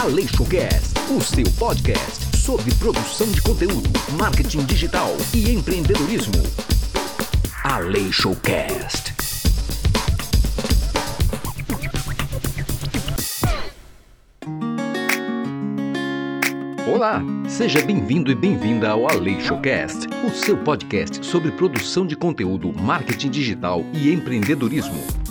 Aleixocast, o seu podcast sobre produção de conteúdo, marketing digital e empreendedorismo. Aleixocast. Olá, seja bem-vindo e bem-vinda ao Aleixocast, o seu podcast sobre produção de conteúdo, marketing digital e empreendedorismo.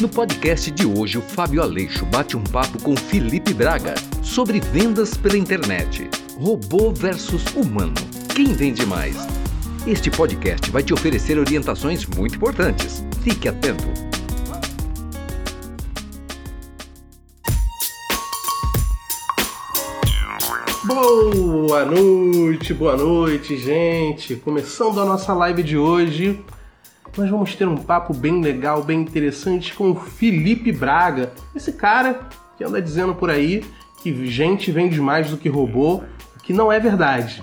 No podcast de hoje, o Fábio Aleixo bate um papo com Felipe Braga sobre vendas pela internet. Robô versus humano. Quem vende mais? Este podcast vai te oferecer orientações muito importantes. Fique atento. Boa noite, boa noite, gente. Começando a nossa live de hoje, nós vamos ter um papo bem legal, bem interessante com o Felipe Braga. Esse cara que anda dizendo por aí que gente vende mais do que robô, que não é verdade.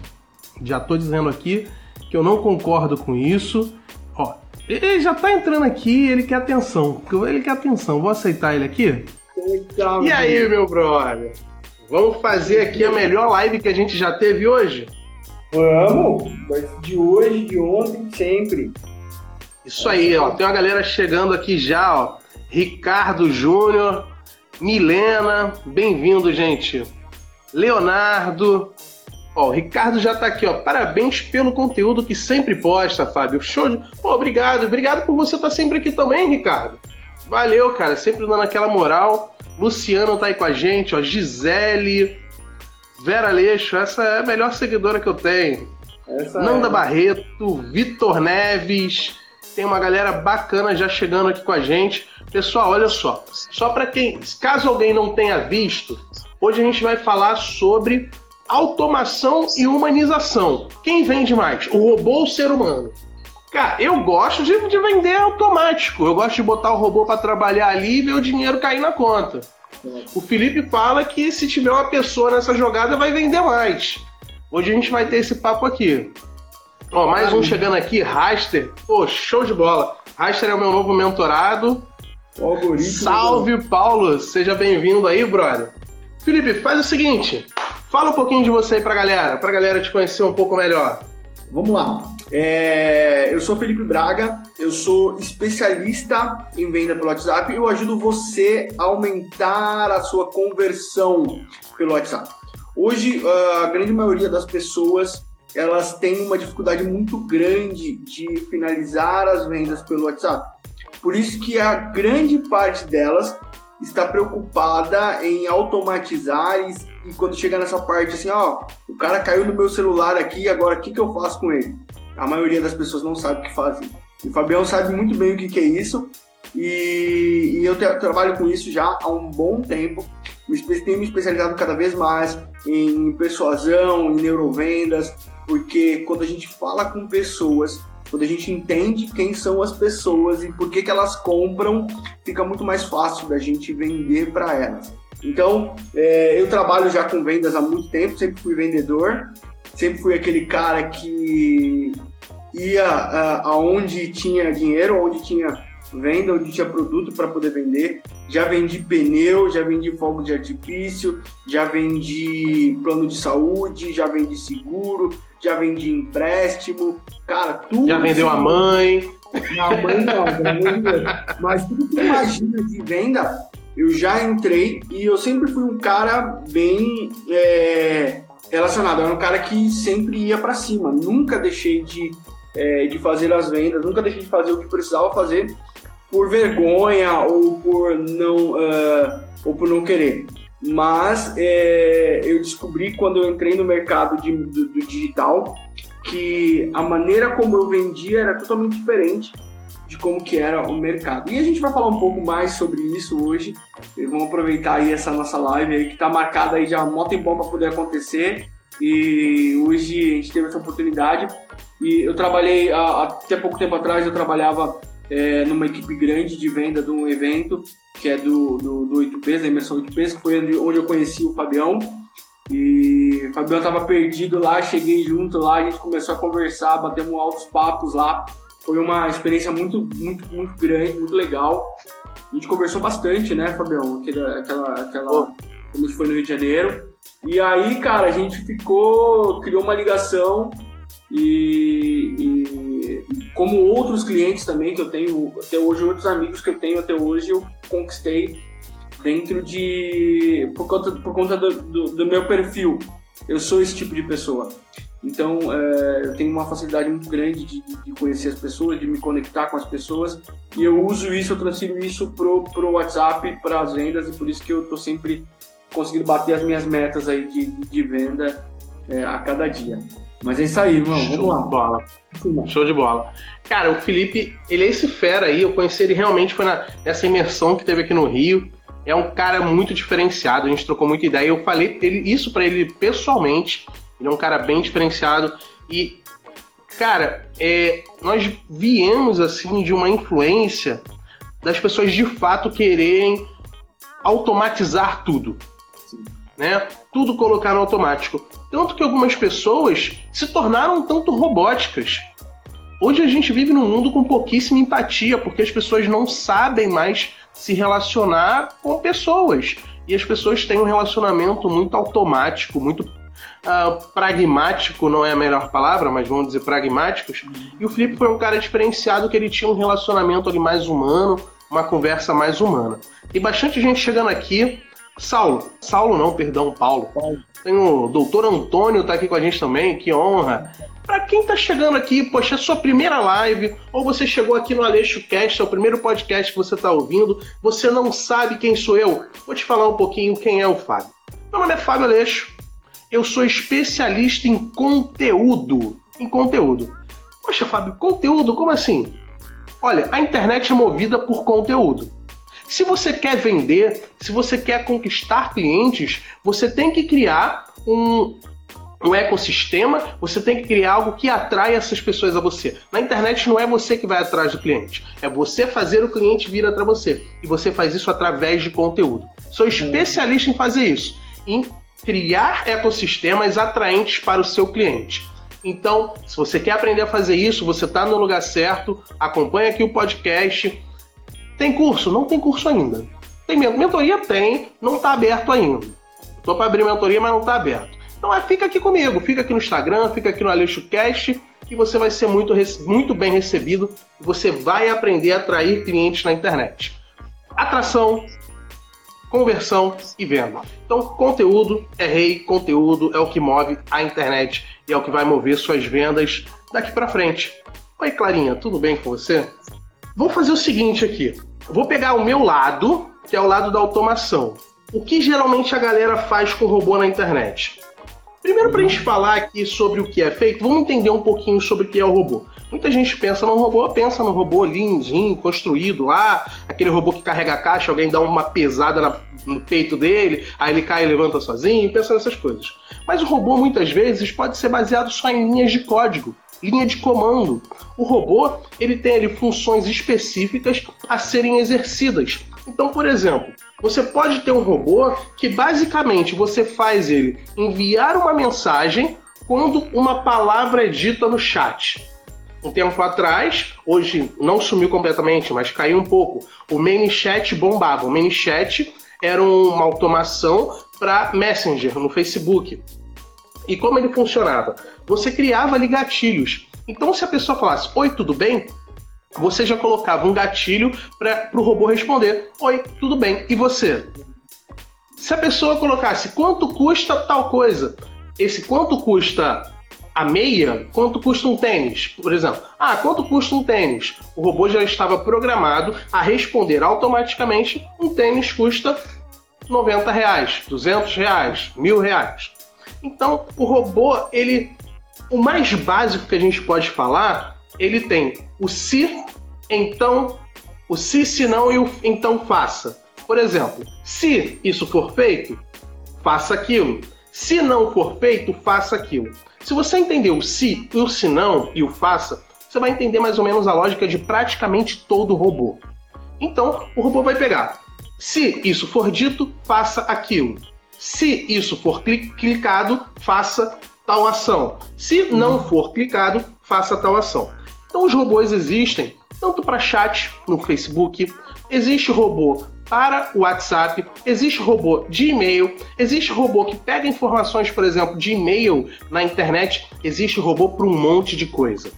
Já tô dizendo aqui que eu não concordo com isso. Ó, ele já tá entrando aqui, ele quer atenção. Ele quer atenção. Vou aceitar ele aqui? Então, E aí, meu brother? Vamos fazer aqui a melhor live que a gente já teve hoje? Vamos! Mas de hoje, de ontem, sempre. Isso aí, ó. Tem uma galera chegando aqui já, ó. Ricardo Júnior, Milena, bem-vindo, gente. Leonardo. Ó, o Ricardo já tá aqui, ó. Parabéns pelo conteúdo que sempre posta, Fábio. Show de. Pô, obrigado. Obrigado por você estar sempre aqui também, Ricardo. Valeu, cara. Sempre dando aquela moral. Luciano tá aí com a gente, ó. Gisele. Vera Leixo, essa é a melhor seguidora que eu tenho. Essa Nanda é. Barreto, Vitor Neves, tem uma galera bacana já chegando aqui com a gente. Pessoal, olha só, só para quem, caso alguém não tenha visto, hoje a gente vai falar sobre automação e humanização. Quem vende mais, o robô ou o ser humano? Cara, eu gosto de, de vender automático. Eu gosto de botar o robô para trabalhar ali e ver o dinheiro cair na conta. O Felipe fala que se tiver uma pessoa nessa jogada vai vender mais. Hoje a gente vai ter esse papo aqui. Ó, mais um chegando aqui, Raster. Pô, show de bola. Raster é o meu novo mentorado. Algoritmo. Salve, Paulo. Seja bem-vindo aí, brother. Felipe, faz o seguinte. Fala um pouquinho de você aí pra galera, pra galera te conhecer um pouco melhor. Vamos lá. É, eu sou Felipe Braga, eu sou especialista em venda pelo WhatsApp e eu ajudo você a aumentar a sua conversão pelo WhatsApp. Hoje, a grande maioria das pessoas elas têm uma dificuldade muito grande de finalizar as vendas pelo WhatsApp. Por isso que a grande parte delas está preocupada em automatizar e, e quando chega nessa parte assim, ó, o cara caiu no meu celular aqui, agora o que, que eu faço com ele? A maioria das pessoas não sabe o que fazer. E o Fabião sabe muito bem o que, que é isso e, e eu te- trabalho com isso já há um bom tempo. Me Tenho me especializado cada vez mais em persuasão, em neurovendas, porque quando a gente fala com pessoas, quando a gente entende quem são as pessoas e por que, que elas compram, fica muito mais fácil da gente vender para elas. Então, é, eu trabalho já com vendas há muito tempo, sempre fui vendedor, sempre fui aquele cara que ia ah, aonde tinha dinheiro, onde tinha venda, onde tinha produto para poder vender. Já vendi pneu, já vendi fogo de artifício, já vendi plano de saúde, já vendi seguro, já vendi empréstimo. Cara, tudo. Já vendeu a isso- mãe. não, mãe não, pelo amor de Deus. Mas tudo que imagina de venda, eu já entrei e eu sempre fui um cara bem é, relacionado. Eu era um cara que sempre ia pra cima. Nunca deixei de, é, de fazer as vendas, nunca deixei de fazer o que precisava fazer por vergonha ou por não, ah, ou por não querer. Mas é, eu descobri quando eu entrei no mercado de- do- do digital que a maneira como eu vendia era totalmente diferente de como que era o mercado. E a gente vai falar um pouco mais sobre isso hoje. E vamos aproveitar aí essa nossa live aí que está marcada aí já um mó tempão para poder acontecer. E hoje a gente teve essa oportunidade. E eu trabalhei até pouco tempo atrás eu trabalhava é, numa equipe grande de venda de um evento que é do, do, do 8Ps, da imersão 8Ps, que foi onde, onde eu conheci o Fabião. E o Fabião tava perdido lá, cheguei junto lá, a gente começou a conversar, batemos altos papos lá. Foi uma experiência muito, muito, muito grande, muito legal. A gente conversou bastante, né, Fabião? Aquela, aquela, aquela, quando a gente foi no Rio de Janeiro. E aí, cara, a gente ficou, criou uma ligação e, e, como outros clientes também que eu tenho até hoje, outros amigos que eu tenho até hoje, eu conquistei dentro de por conta, por conta do, do, do meu perfil. Eu sou esse tipo de pessoa. Então, é, eu tenho uma facilidade muito grande de, de, conhecer as pessoas, de me conectar com as pessoas, e eu uso isso, eu transfiro isso pro, pro WhatsApp, para as vendas, e por isso que eu tô sempre conseguindo bater as minhas metas aí de, de venda é, a cada dia. Mas é isso aí, irmão. Vamos Show lá. de bola. Show de bola. Cara, o Felipe, ele é esse fera aí. Eu conheci ele realmente foi na, nessa imersão que teve aqui no Rio. É um cara muito diferenciado. A gente trocou muita ideia. Eu falei ele, isso para ele pessoalmente. Ele é um cara bem diferenciado. E, cara, é, nós viemos assim de uma influência das pessoas de fato quererem automatizar tudo. Né? Tudo colocar no automático. Tanto que algumas pessoas se tornaram tanto robóticas. Hoje a gente vive num mundo com pouquíssima empatia, porque as pessoas não sabem mais se relacionar com pessoas. E as pessoas têm um relacionamento muito automático, muito uh, pragmático, não é a melhor palavra, mas vamos dizer pragmáticos. E o Felipe foi um cara diferenciado que ele tinha um relacionamento ali mais humano, uma conversa mais humana. Tem bastante gente chegando aqui. Saulo, Saulo não, perdão, Paulo. Paulo. Tem o doutor Antônio tá aqui com a gente também, que honra. Para quem tá chegando aqui, poxa, é sua primeira live, ou você chegou aqui no Aleixo Cast, é o primeiro podcast que você tá ouvindo, você não sabe quem sou eu, vou te falar um pouquinho quem é o Fábio. Meu nome é Fábio Aleixo, eu sou especialista em conteúdo. Em conteúdo. Poxa, Fábio, conteúdo? Como assim? Olha, a internet é movida por conteúdo. Se você quer vender, se você quer conquistar clientes, você tem que criar um, um ecossistema, você tem que criar algo que atrai essas pessoas a você. Na internet não é você que vai atrás do cliente, é você fazer o cliente vir atrás você. E você faz isso através de conteúdo. Sou especialista em fazer isso, em criar ecossistemas atraentes para o seu cliente. Então, se você quer aprender a fazer isso, você está no lugar certo, acompanha aqui o podcast, tem curso? Não tem curso ainda. Tem mentoria? Tem, não está aberto ainda. Estou para abrir mentoria, mas não está aberto. Então é, fica aqui comigo, fica aqui no Instagram, fica aqui no AleixoCast, que você vai ser muito, muito bem recebido você vai aprender a atrair clientes na internet. Atração, conversão e venda. Então, conteúdo é rei, conteúdo é o que move a internet e é o que vai mover suas vendas daqui para frente. Oi, Clarinha, tudo bem com você? Vamos fazer o seguinte aqui. Vou pegar o meu lado, que é o lado da automação. O que geralmente a galera faz com robô na internet? Primeiro, para a gente falar aqui sobre o que é feito, vamos entender um pouquinho sobre o que é o robô. Muita gente pensa no robô, pensa no robô lindinho, construído lá, aquele robô que carrega a caixa, alguém dá uma pesada na, no peito dele, aí ele cai e levanta sozinho, pensa nessas coisas. Mas o robô, muitas vezes, pode ser baseado só em linhas de código linha de comando. O robô ele tem ali funções específicas a serem exercidas. Então, por exemplo, você pode ter um robô que basicamente você faz ele enviar uma mensagem quando uma palavra é dita no chat. Um tempo atrás, hoje não sumiu completamente, mas caiu um pouco. O ManyChat bombava. O ManyChat era uma automação para Messenger no Facebook. E como ele funcionava? Você criava ali gatilhos. Então, se a pessoa falasse Oi, tudo bem? Você já colocava um gatilho para o robô responder: Oi, tudo bem. E você? Se a pessoa colocasse quanto custa tal coisa, esse quanto custa a meia, quanto custa um tênis, por exemplo. Ah, quanto custa um tênis? O robô já estava programado a responder automaticamente: um tênis custa 90 reais, 200 reais, mil reais. Então, o robô, ele, o mais básico que a gente pode falar, ele tem o se, então, o se, se não e o então faça. Por exemplo, se isso for feito, faça aquilo. Se não for feito, faça aquilo. Se você entender o se, o se não e o faça, você vai entender mais ou menos a lógica de praticamente todo robô. Então, o robô vai pegar. Se isso for dito, faça aquilo. Se isso for clicado, faça tal ação. Se não for clicado, faça tal ação. Então os robôs existem tanto para chat no Facebook, existe robô para o WhatsApp, existe robô de e-mail, existe robô que pega informações, por exemplo, de e-mail na internet, existe robô para um monte de coisa.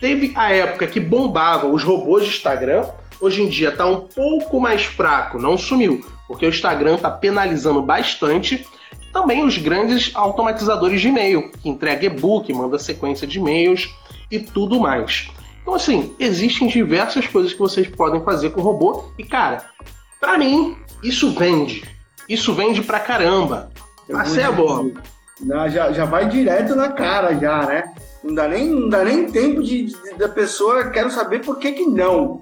Teve a época que bombava os robôs de Instagram, hoje em dia está um pouco mais fraco, não sumiu, porque o Instagram está penalizando bastante. Também os grandes automatizadores de e-mail, que entrega e-book, manda sequência de e-mails e tudo mais. Então, assim, existem diversas coisas que vocês podem fazer com o robô. E, cara, para mim, isso vende. Isso vende pra caramba. Mas é bom. Já, já vai direto na cara, já, né? Não dá nem, não dá nem tempo de, de da pessoa, quero saber por que que não.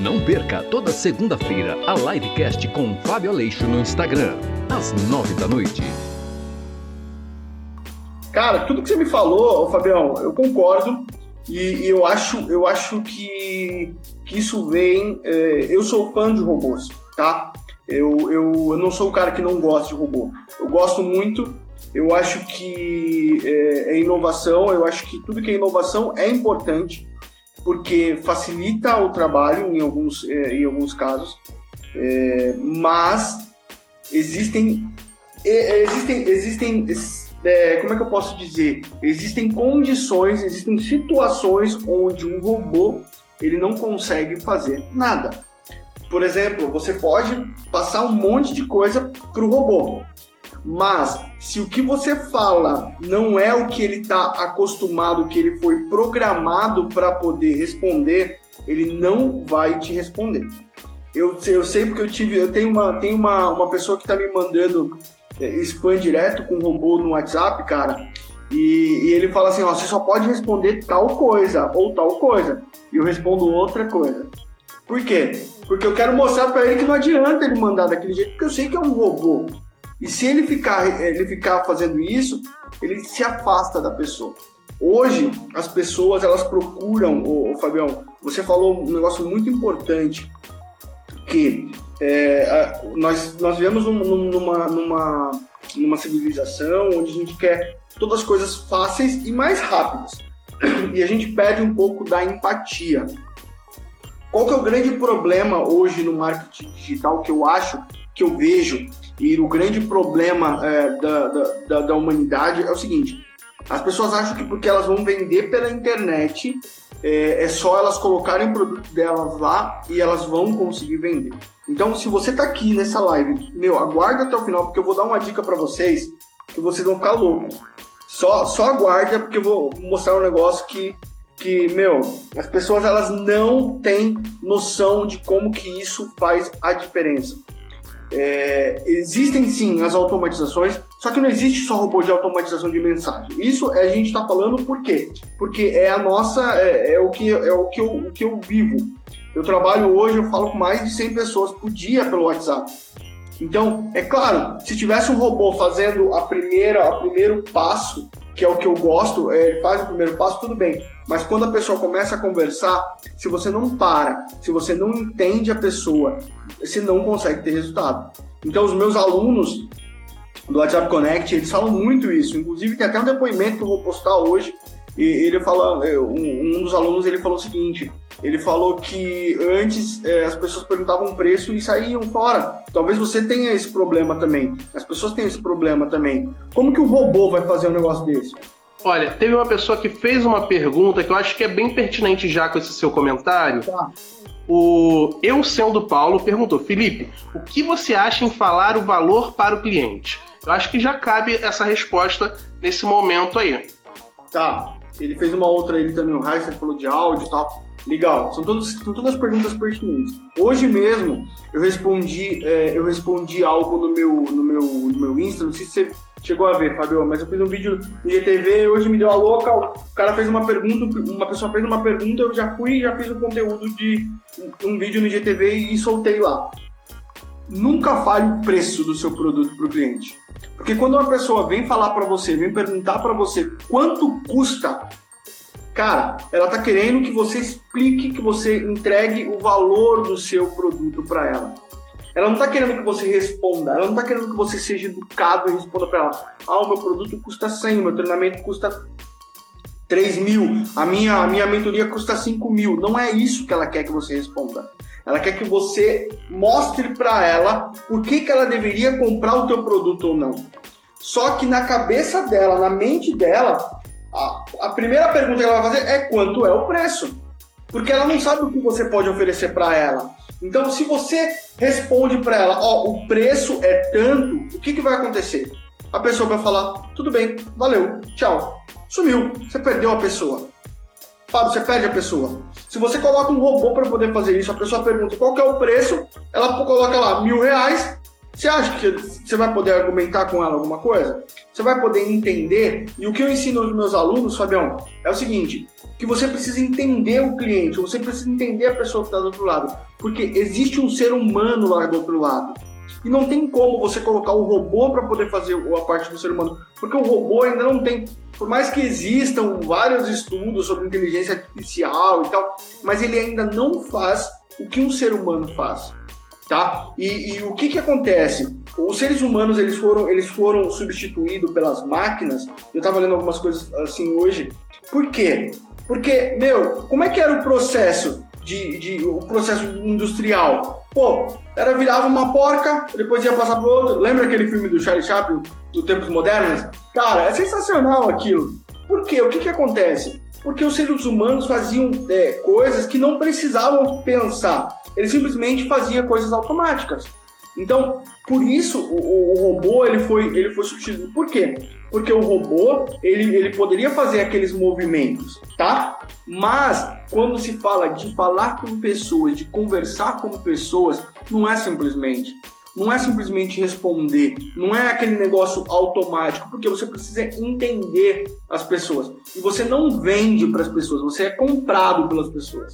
Não perca toda segunda-feira a livecast com Fábio Aleixo no Instagram, às nove da noite. Cara, tudo que você me falou, Fabião, eu concordo. E, e eu acho, eu acho que, que isso vem. É, eu sou fã de robôs, tá? Eu, eu, eu não sou o cara que não gosta de robô. Eu gosto muito. Eu acho que é, é inovação. Eu acho que tudo que é inovação é importante porque facilita o trabalho em alguns, é, em alguns casos. É, mas existem existem existem é, como é que eu posso dizer? Existem condições, existem situações onde um robô ele não consegue fazer nada. Por exemplo, você pode passar um monte de coisa para o robô, mas se o que você fala não é o que ele está acostumado, que ele foi programado para poder responder, ele não vai te responder. Eu, eu sei porque eu tive, eu tenho uma, tenho uma, uma pessoa que está me mandando é, spam direto com robô no WhatsApp, cara. E, e, ele fala assim, ó, você só pode responder tal coisa ou tal coisa. E eu respondo outra coisa. Por quê? Porque eu quero mostrar para ele que não adianta ele mandar daquele jeito, porque eu sei que é um robô. E se ele ficar, ele ficar fazendo isso, ele se afasta da pessoa. Hoje, as pessoas, elas procuram, ô, Fabião, você falou um negócio muito importante, que é, nós, nós vivemos numa, numa, numa civilização onde a gente quer todas as coisas fáceis e mais rápidas. E a gente perde um pouco da empatia. Qual que é o grande problema hoje no marketing digital que eu acho, que eu vejo, e o grande problema é, da, da, da humanidade é o seguinte: as pessoas acham que porque elas vão vender pela internet, é, é só elas colocarem o produto delas lá e elas vão conseguir vender. Então, se você tá aqui nessa live, meu, aguarda até o final, porque eu vou dar uma dica para vocês que vocês vão ficar loucos. Só, só aguarda, porque eu vou mostrar um negócio que, que, meu, as pessoas elas não têm noção de como que isso faz a diferença. É, existem sim as automatizações, só que não existe só robô de automatização de mensagem. Isso a gente está falando por quê? Porque é a nossa, é, é, o, que, é o, que eu, o que eu vivo. Eu trabalho hoje, eu falo com mais de 100 pessoas por dia pelo WhatsApp. Então, é claro, se tivesse um robô fazendo a primeira, o primeiro passo, que é o que eu gosto, é, ele faz o primeiro passo, tudo bem. Mas quando a pessoa começa a conversar, se você não para, se você não entende a pessoa, você não consegue ter resultado. Então, os meus alunos do WhatsApp Connect, eles falam muito isso. Inclusive, tem até um depoimento que eu vou postar hoje. E ele fala, é, um dos alunos ele falou o seguinte: ele falou que antes é, as pessoas perguntavam preço e saíam fora. Talvez você tenha esse problema também. As pessoas têm esse problema também. Como que o robô vai fazer um negócio desse? Olha, teve uma pessoa que fez uma pergunta que eu acho que é bem pertinente já com esse seu comentário. Tá. O Eu Sendo Paulo perguntou: Felipe, o que você acha em falar o valor para o cliente? Eu acho que já cabe essa resposta nesse momento aí. Tá. Ele fez uma outra ele também, o Heisen falou de áudio e tal. Legal, são, todos, são todas perguntas pertinentes. Hoje mesmo eu respondi, é, eu respondi algo no meu, no, meu, no meu Insta, não sei se você chegou a ver, Fabio, mas eu fiz um vídeo no IGTV, hoje me deu a louca, o cara fez uma pergunta, uma pessoa fez uma pergunta, eu já fui e já fiz o um conteúdo de um vídeo no IGTV e soltei lá. Nunca fale o preço do seu produto para o cliente. Porque quando uma pessoa vem falar para você, vem perguntar para você quanto custa Cara, ela tá querendo que você explique, que você entregue o valor do seu produto para ela. Ela não tá querendo que você responda, ela não tá querendo que você seja educado e responda para ela. Ah, o meu produto custa 100, o meu treinamento custa 3 mil, a minha, a minha mentoria custa 5 mil. Não é isso que ela quer que você responda. Ela quer que você mostre para ela por que, que ela deveria comprar o teu produto ou não. Só que na cabeça dela, na mente dela, a, a primeira pergunta que ela vai fazer é quanto é o preço. Porque ela não sabe o que você pode oferecer para ela. Então, se você responde para ela, ó, oh, o preço é tanto, o que, que vai acontecer? A pessoa vai falar, tudo bem, valeu, tchau. Sumiu, você perdeu a pessoa. Fábio, você perde a pessoa. Se você coloca um robô para poder fazer isso, a pessoa pergunta qual é o preço, ela coloca lá mil reais. Você acha que você vai poder argumentar com ela alguma coisa? Você vai poder entender? E o que eu ensino aos meus alunos, Fabião, é o seguinte: que você precisa entender o cliente, você precisa entender a pessoa que está do outro lado, porque existe um ser humano lá do outro lado. E não tem como você colocar o robô para poder fazer a parte do ser humano, porque o robô ainda não tem por mais que existam vários estudos sobre inteligência artificial e tal, mas ele ainda não faz o que um ser humano faz, tá? E, e o que que acontece? Os seres humanos eles foram eles foram substituídos pelas máquinas. Eu estava lendo algumas coisas assim hoje. Por quê? Porque meu, como é que era o processo de, de o processo industrial? Pô, era virava uma porca, depois ia passar pro outro. Lembra aquele filme do Charlie Chaplin, do Tempos Modernos? Cara, é sensacional aquilo. Por quê? O que que acontece? Porque os seres humanos faziam é, coisas que não precisavam pensar. Eles simplesmente faziam coisas automáticas. Então, por isso o, o, robô ele foi, ele foi substituído. Por quê? Porque o robô ele, ele poderia fazer aqueles movimentos, tá? Mas quando se fala de falar com pessoas, de conversar com pessoas, não é simplesmente. Não é simplesmente responder, não é aquele negócio automático, porque você precisa entender as pessoas. E você não vende para as pessoas, você é comprado pelas pessoas.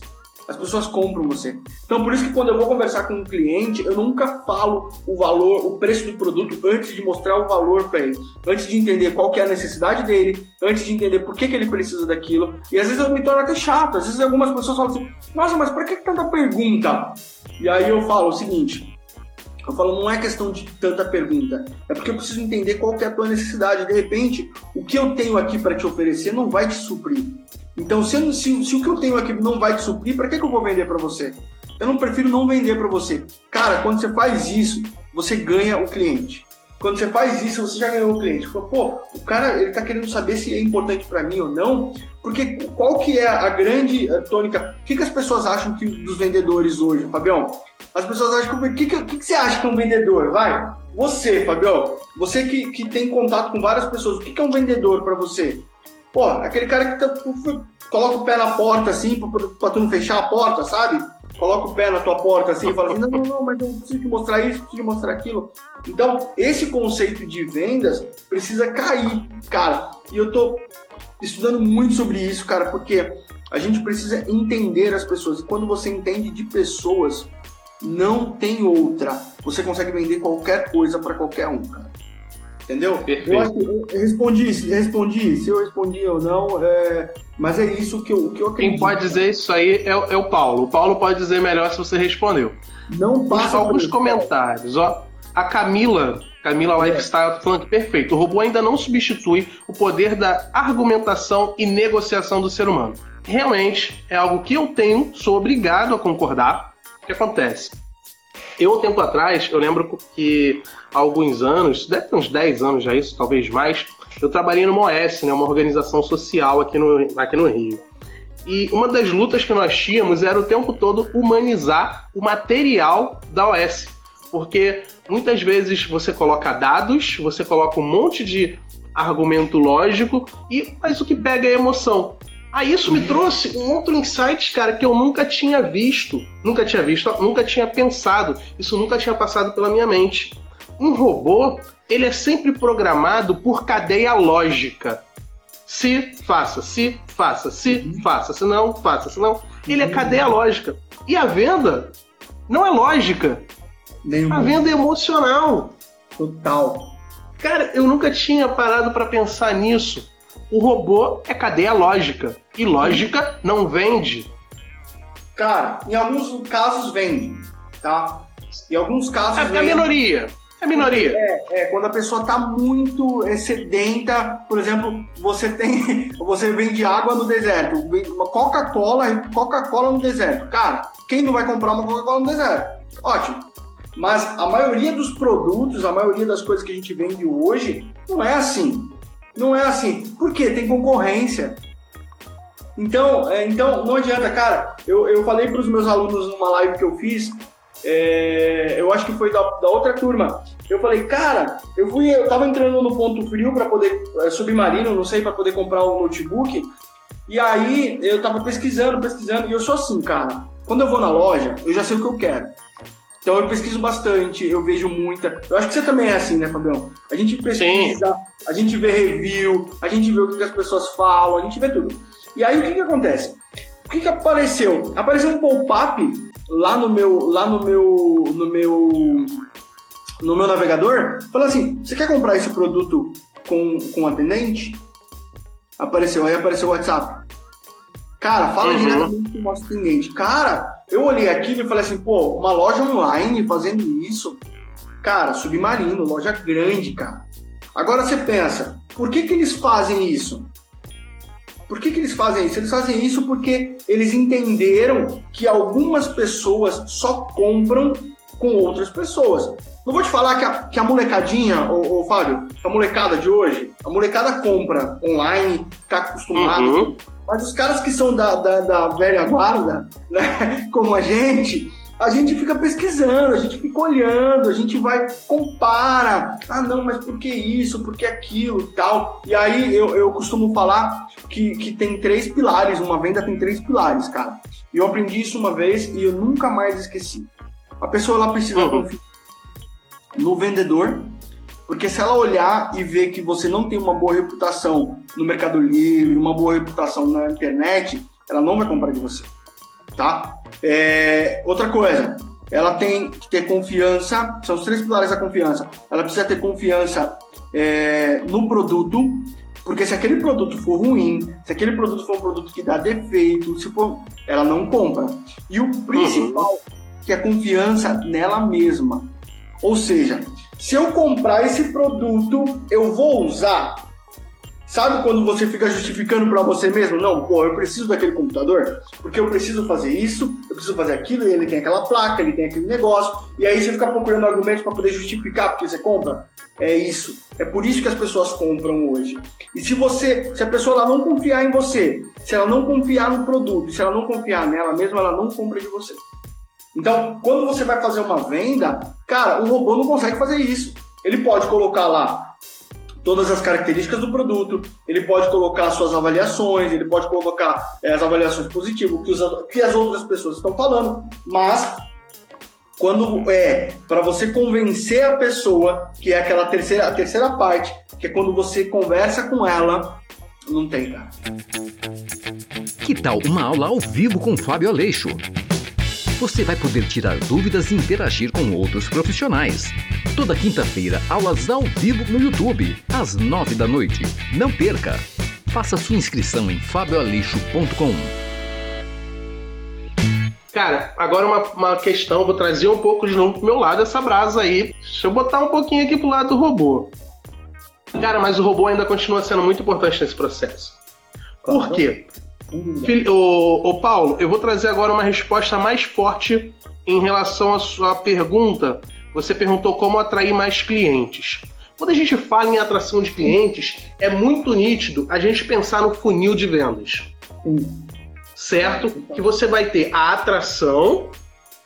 As pessoas compram você. Então, por isso que quando eu vou conversar com um cliente, eu nunca falo o valor, o preço do produto antes de mostrar o valor para ele. Antes de entender qual que é a necessidade dele, antes de entender por que, que ele precisa daquilo. E às vezes eu me torno até chato. Às vezes algumas pessoas falam assim, nossa, mas que, que tanta pergunta? E aí eu falo o seguinte, eu falo, não é questão de tanta pergunta, é porque eu preciso entender qual que é a tua necessidade. De repente, o que eu tenho aqui para te oferecer não vai te suprir. Então, se, se, se, o que eu tenho aqui não vai te suprir, para que, que eu vou vender para você? Eu não prefiro não vender para você. Cara, quando você faz isso, você ganha o cliente. Quando você faz isso, você já ganhou o cliente. Fala, pô, o cara ele tá querendo saber se é importante para mim ou não. Porque qual que é a grande a tônica? O que, que as pessoas acham que dos vendedores hoje, Fabião? As pessoas acham que o que, que, que, você acha que é um vendedor? Vai, você, Fabião, você que, que tem contato com várias pessoas, o que, que é um vendedor para você? Pô, aquele cara que tá, coloca o pé na porta assim, pra tu não fechar a porta, sabe? Coloca o pé na tua porta assim e fala assim, não, não, não, mas eu preciso te mostrar isso, preciso te mostrar aquilo. Então, esse conceito de vendas precisa cair, cara. E eu tô estudando muito sobre isso, cara, porque a gente precisa entender as pessoas. E quando você entende de pessoas, não tem outra. Você consegue vender qualquer coisa para qualquer um, cara. Entendeu? Perfeito. Eu, que eu respondi, respondi, se eu respondi ou não, é... mas é isso que eu, que eu acredito. Quem pode dizer isso aí é, é, o Paulo. O Paulo pode dizer melhor se você respondeu. Não passa alguns comentários, ó. A Camila, Camila Lifestyle, tá falando que perfeito. O robô ainda não substitui o poder da argumentação e negociação do ser humano. Realmente é algo que eu tenho, sou obrigado a concordar. O que acontece? Eu, um tempo atrás, eu lembro que há alguns anos, deve ter uns 10 anos já isso, talvez mais, eu trabalhei numa OS, né, uma organização social aqui no, aqui no Rio. E uma das lutas que nós tínhamos era o tempo todo humanizar o material da OS. Porque muitas vezes você coloca dados, você coloca um monte de argumento lógico, e mas o que pega é emoção. Aí isso me trouxe um outro insight, cara, que eu nunca tinha visto, nunca tinha visto, nunca tinha pensado, isso nunca tinha passado pela minha mente. Um robô, ele é sempre programado por cadeia lógica. Se faça, se faça, se faça, se não, faça, se não. Ele é cadeia lógica. E a venda não é lógica. A venda é emocional. Total. Cara, eu nunca tinha parado para pensar nisso. O robô é cadeia lógica. E lógica não vende. Cara, em alguns casos vende, tá? Em alguns casos. É, vende. é a minoria. É a minoria. É, é, quando a pessoa tá muito sedenta, por exemplo, você tem. Você vende água no deserto, uma Coca-Cola, Coca-Cola no deserto. Cara, Quem não vai comprar uma Coca-Cola no deserto? Ótimo. Mas a maioria dos produtos, a maioria das coisas que a gente vende hoje, não é assim. Não é assim. Por quê? Tem concorrência. Então, é, então não adianta, cara. Eu, eu falei para os meus alunos numa live que eu fiz, é, eu acho que foi da, da, outra turma. Eu falei, cara, eu fui, eu tava entrando no ponto frio para poder é, submarino, não sei, para poder comprar um notebook. E aí eu tava pesquisando, pesquisando, e eu sou assim, cara. Quando eu vou na loja, eu já sei o que eu quero. Então eu pesquiso bastante, eu vejo muita. Eu acho que você também é assim, né, Fabião? A gente pesquisa, Sim. a gente vê review, a gente vê o que as pessoas falam, a gente vê tudo. E aí o que, que acontece? O que, que apareceu? Apareceu um pop-up lá no meu, lá no meu, no meu, no meu navegador, falando assim: você quer comprar esse produto com, com atendente? Apareceu, aí apareceu o WhatsApp. Cara, fala uhum. diretamente com o nosso cliente. Cara, eu olhei aqui e falei assim, pô, uma loja online fazendo isso. Cara, submarino, loja grande, cara. Agora você pensa, por que, que eles fazem isso? Por que, que eles fazem isso? Eles fazem isso porque eles entenderam que algumas pessoas só compram com outras pessoas. Não vou te falar que a, que a molecadinha, ô, ô Fábio, a molecada de hoje, a molecada compra online, tá acostumada. Uhum. Mas os caras que são da, da, da velha guarda, né, como a gente, a gente fica pesquisando, a gente fica olhando, a gente vai, compara. Ah, não, mas por que isso, por que aquilo e tal. E aí eu, eu costumo falar que, que tem três pilares, uma venda tem três pilares, cara. E eu aprendi isso uma vez e eu nunca mais esqueci. A pessoa ela precisa uhum. confiar no vendedor, porque se ela olhar e ver que você não tem uma boa reputação no Mercado Livre, uma boa reputação na internet, ela não vai comprar de você, tá? É, outra coisa, ela tem que ter confiança, são os três pilares da confiança. Ela precisa ter confiança é, no produto, porque se aquele produto for ruim, se aquele produto for um produto que dá defeito, se for, ela não compra. E o principal, uhum. que é confiança nela mesma. Ou seja, se eu comprar esse produto, eu vou usar. Sabe quando você fica justificando para você mesmo? Não, pô, eu preciso daquele computador, porque eu preciso fazer isso, eu preciso fazer aquilo, e ele tem aquela placa, ele tem aquele negócio, e aí você fica procurando argumentos para poder justificar porque você compra. É isso. É por isso que as pessoas compram hoje. E se você, se a pessoa não confiar em você, se ela não confiar no produto, se ela não confiar nela mesma, ela não compra de você. Então, quando você vai fazer uma venda, cara, o robô não consegue fazer isso. Ele pode colocar lá todas as características do produto, ele pode colocar suas avaliações, ele pode colocar é, as avaliações positivas, que, os, que as outras pessoas estão falando, mas quando é para você convencer a pessoa, que é aquela terceira, a terceira parte, que é quando você conversa com ela, não tem, cara. Que tal uma aula ao vivo com Fábio Aleixo? Você vai poder tirar dúvidas e interagir com outros profissionais. Toda quinta-feira, aulas ao vivo no YouTube, às nove da noite. Não perca! Faça sua inscrição em fabioalixo.com. Cara, agora uma, uma questão, vou trazer um pouco de novo pro meu lado essa brasa aí. Deixa eu botar um pouquinho aqui pro lado do robô. Cara, mas o robô ainda continua sendo muito importante nesse processo. Por quê? Ô, ô, Paulo, eu vou trazer agora uma resposta mais forte em relação à sua pergunta. Você perguntou como atrair mais clientes. Quando a gente fala em atração de clientes, é muito nítido a gente pensar no funil de vendas. Certo? Que você vai ter a atração,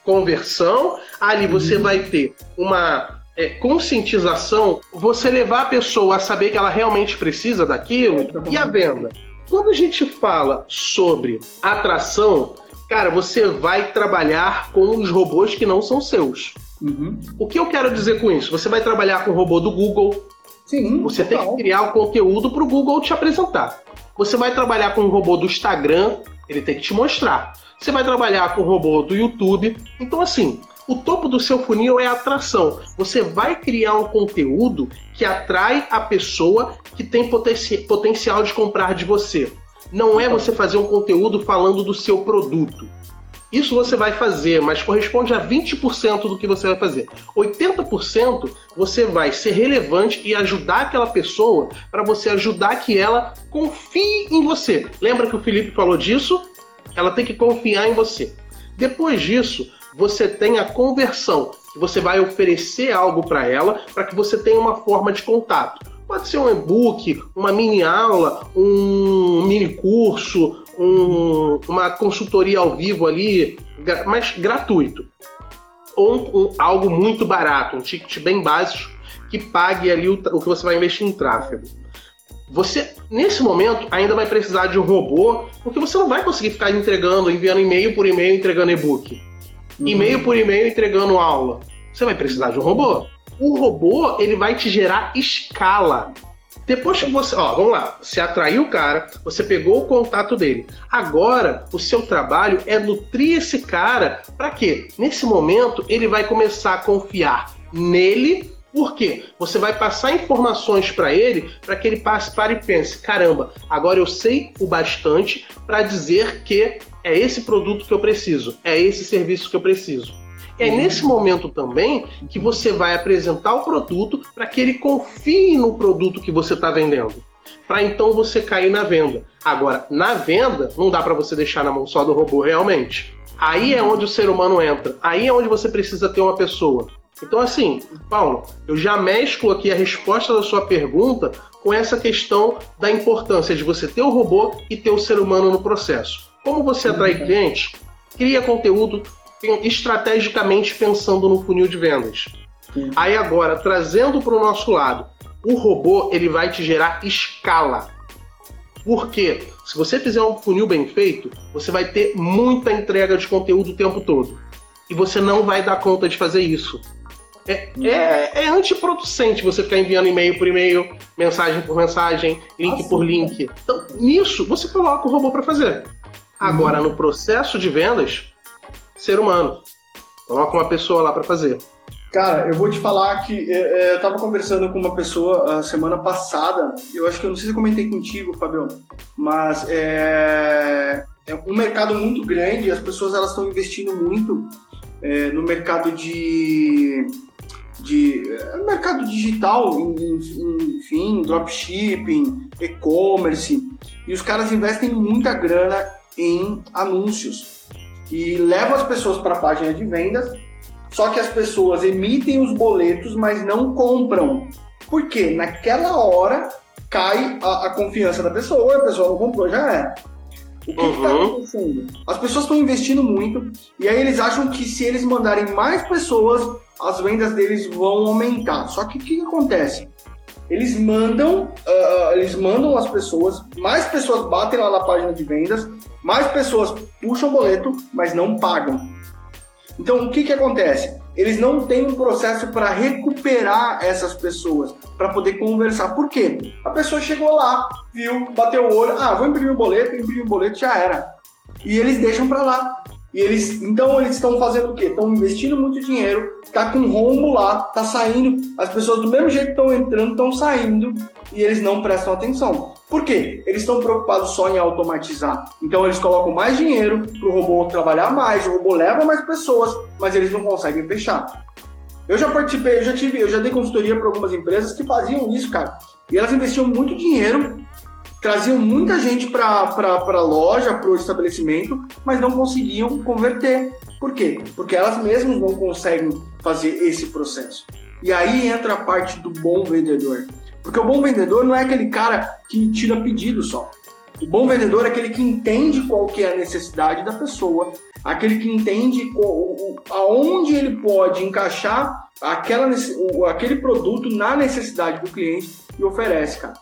conversão, ali você uhum. vai ter uma é, conscientização, você levar a pessoa a saber que ela realmente precisa daquilo e a venda. Quando a gente fala sobre atração, cara, você vai trabalhar com os robôs que não são seus. Uhum. O que eu quero dizer com isso? Você vai trabalhar com o robô do Google. Sim. Você total. tem que criar o conteúdo para o Google te apresentar. Você vai trabalhar com o robô do Instagram, ele tem que te mostrar. Você vai trabalhar com o robô do YouTube. Então, assim, o topo do seu funil é atração. Você vai criar um conteúdo que atrai a pessoa que tem potencial de comprar de você. Não é você fazer um conteúdo falando do seu produto. Isso você vai fazer, mas corresponde a 20% do que você vai fazer. 80% você vai ser relevante e ajudar aquela pessoa para você ajudar que ela confie em você. Lembra que o Felipe falou disso? Ela tem que confiar em você. Depois disso, você tem a conversão, que você vai oferecer algo para ela para que você tenha uma forma de contato. Pode ser um e-book, uma mini aula, um mini curso, um, uma consultoria ao vivo ali, mas gratuito. Ou um, algo muito barato, um ticket bem básico que pague ali o, o que você vai investir em tráfego. Você, nesse momento, ainda vai precisar de um robô, porque você não vai conseguir ficar entregando, enviando e-mail por e-mail, entregando e-book. Uhum. E-mail por e-mail, entregando aula. Você vai precisar de um robô. O robô, ele vai te gerar escala. Depois que você, ó, vamos lá, você atraiu o cara, você pegou o contato dele. Agora, o seu trabalho é nutrir esse cara para quê? Nesse momento, ele vai começar a confiar nele por quê? Você vai passar informações para ele para que ele passe para e pense: caramba, agora eu sei o bastante para dizer que é esse produto que eu preciso, é esse serviço que eu preciso. É uhum. nesse momento também que você vai apresentar o produto para que ele confie no produto que você está vendendo. Para então você cair na venda. Agora, na venda, não dá para você deixar na mão só do robô realmente. Aí é onde o ser humano entra. Aí é onde você precisa ter uma pessoa. Então, assim, Paulo, eu já mesclo aqui a resposta da sua pergunta com essa questão da importância de você ter o robô e ter o ser humano no processo. Como você atrai clientes? Cria conteúdo estrategicamente pensando no funil de vendas. Aí agora, trazendo para o nosso lado, o robô ele vai te gerar escala. Por quê? Se você fizer um funil bem feito, você vai ter muita entrega de conteúdo o tempo todo. E você não vai dar conta de fazer isso. É, é, é antiproducente você ficar enviando e-mail por e-mail, mensagem por mensagem, link por link. Então, nisso, você coloca o robô para fazer. Agora, no processo de vendas, ser humano. Coloca uma pessoa lá para fazer. Cara, eu vou te falar que é, é, eu estava conversando com uma pessoa a semana passada, eu acho que eu não sei se eu comentei contigo, Fabio, mas é, é um mercado muito grande, as pessoas elas estão investindo muito é, no mercado de de é, mercado digital, enfim, dropshipping, e-commerce, e os caras investem muita grana em anúncios e levam as pessoas para a página de vendas, só que as pessoas emitem os boletos, mas não compram. Por quê? Naquela hora cai a, a confiança da pessoa, a pessoa não comprou, já é. O que está uhum. acontecendo? As pessoas estão investindo muito e aí eles acham que se eles mandarem mais pessoas, as vendas deles vão aumentar. Só que o que, que acontece? Eles mandam, uh, eles mandam as pessoas, mais pessoas batem lá na página de vendas, mais pessoas puxam o boleto, mas não pagam. Então o que, que acontece? Eles não têm um processo para recuperar essas pessoas, para poder conversar. Por quê? A pessoa chegou lá, viu, bateu o olho, ah, vou imprimir o boleto, imprimir o boleto, já era. E eles deixam para lá. E eles, então eles estão fazendo o quê? Estão investindo muito dinheiro, tá com rombo lá, tá saindo, as pessoas do mesmo jeito estão entrando, estão saindo e eles não prestam atenção. Por quê? Eles estão preocupados só em automatizar. Então eles colocam mais dinheiro para o robô trabalhar mais, o robô leva mais pessoas, mas eles não conseguem fechar. Eu já participei, eu já tive, eu já dei consultoria para algumas empresas que faziam isso, cara. E elas investiam muito dinheiro traziam muita gente para a loja, para o estabelecimento, mas não conseguiam converter. Por quê? Porque elas mesmas não conseguem fazer esse processo. E aí entra a parte do bom vendedor. Porque o bom vendedor não é aquele cara que tira pedido só. O bom vendedor é aquele que entende qual que é a necessidade da pessoa, aquele que entende qual, aonde ele pode encaixar aquela, aquele produto na necessidade do cliente e oferece, cara.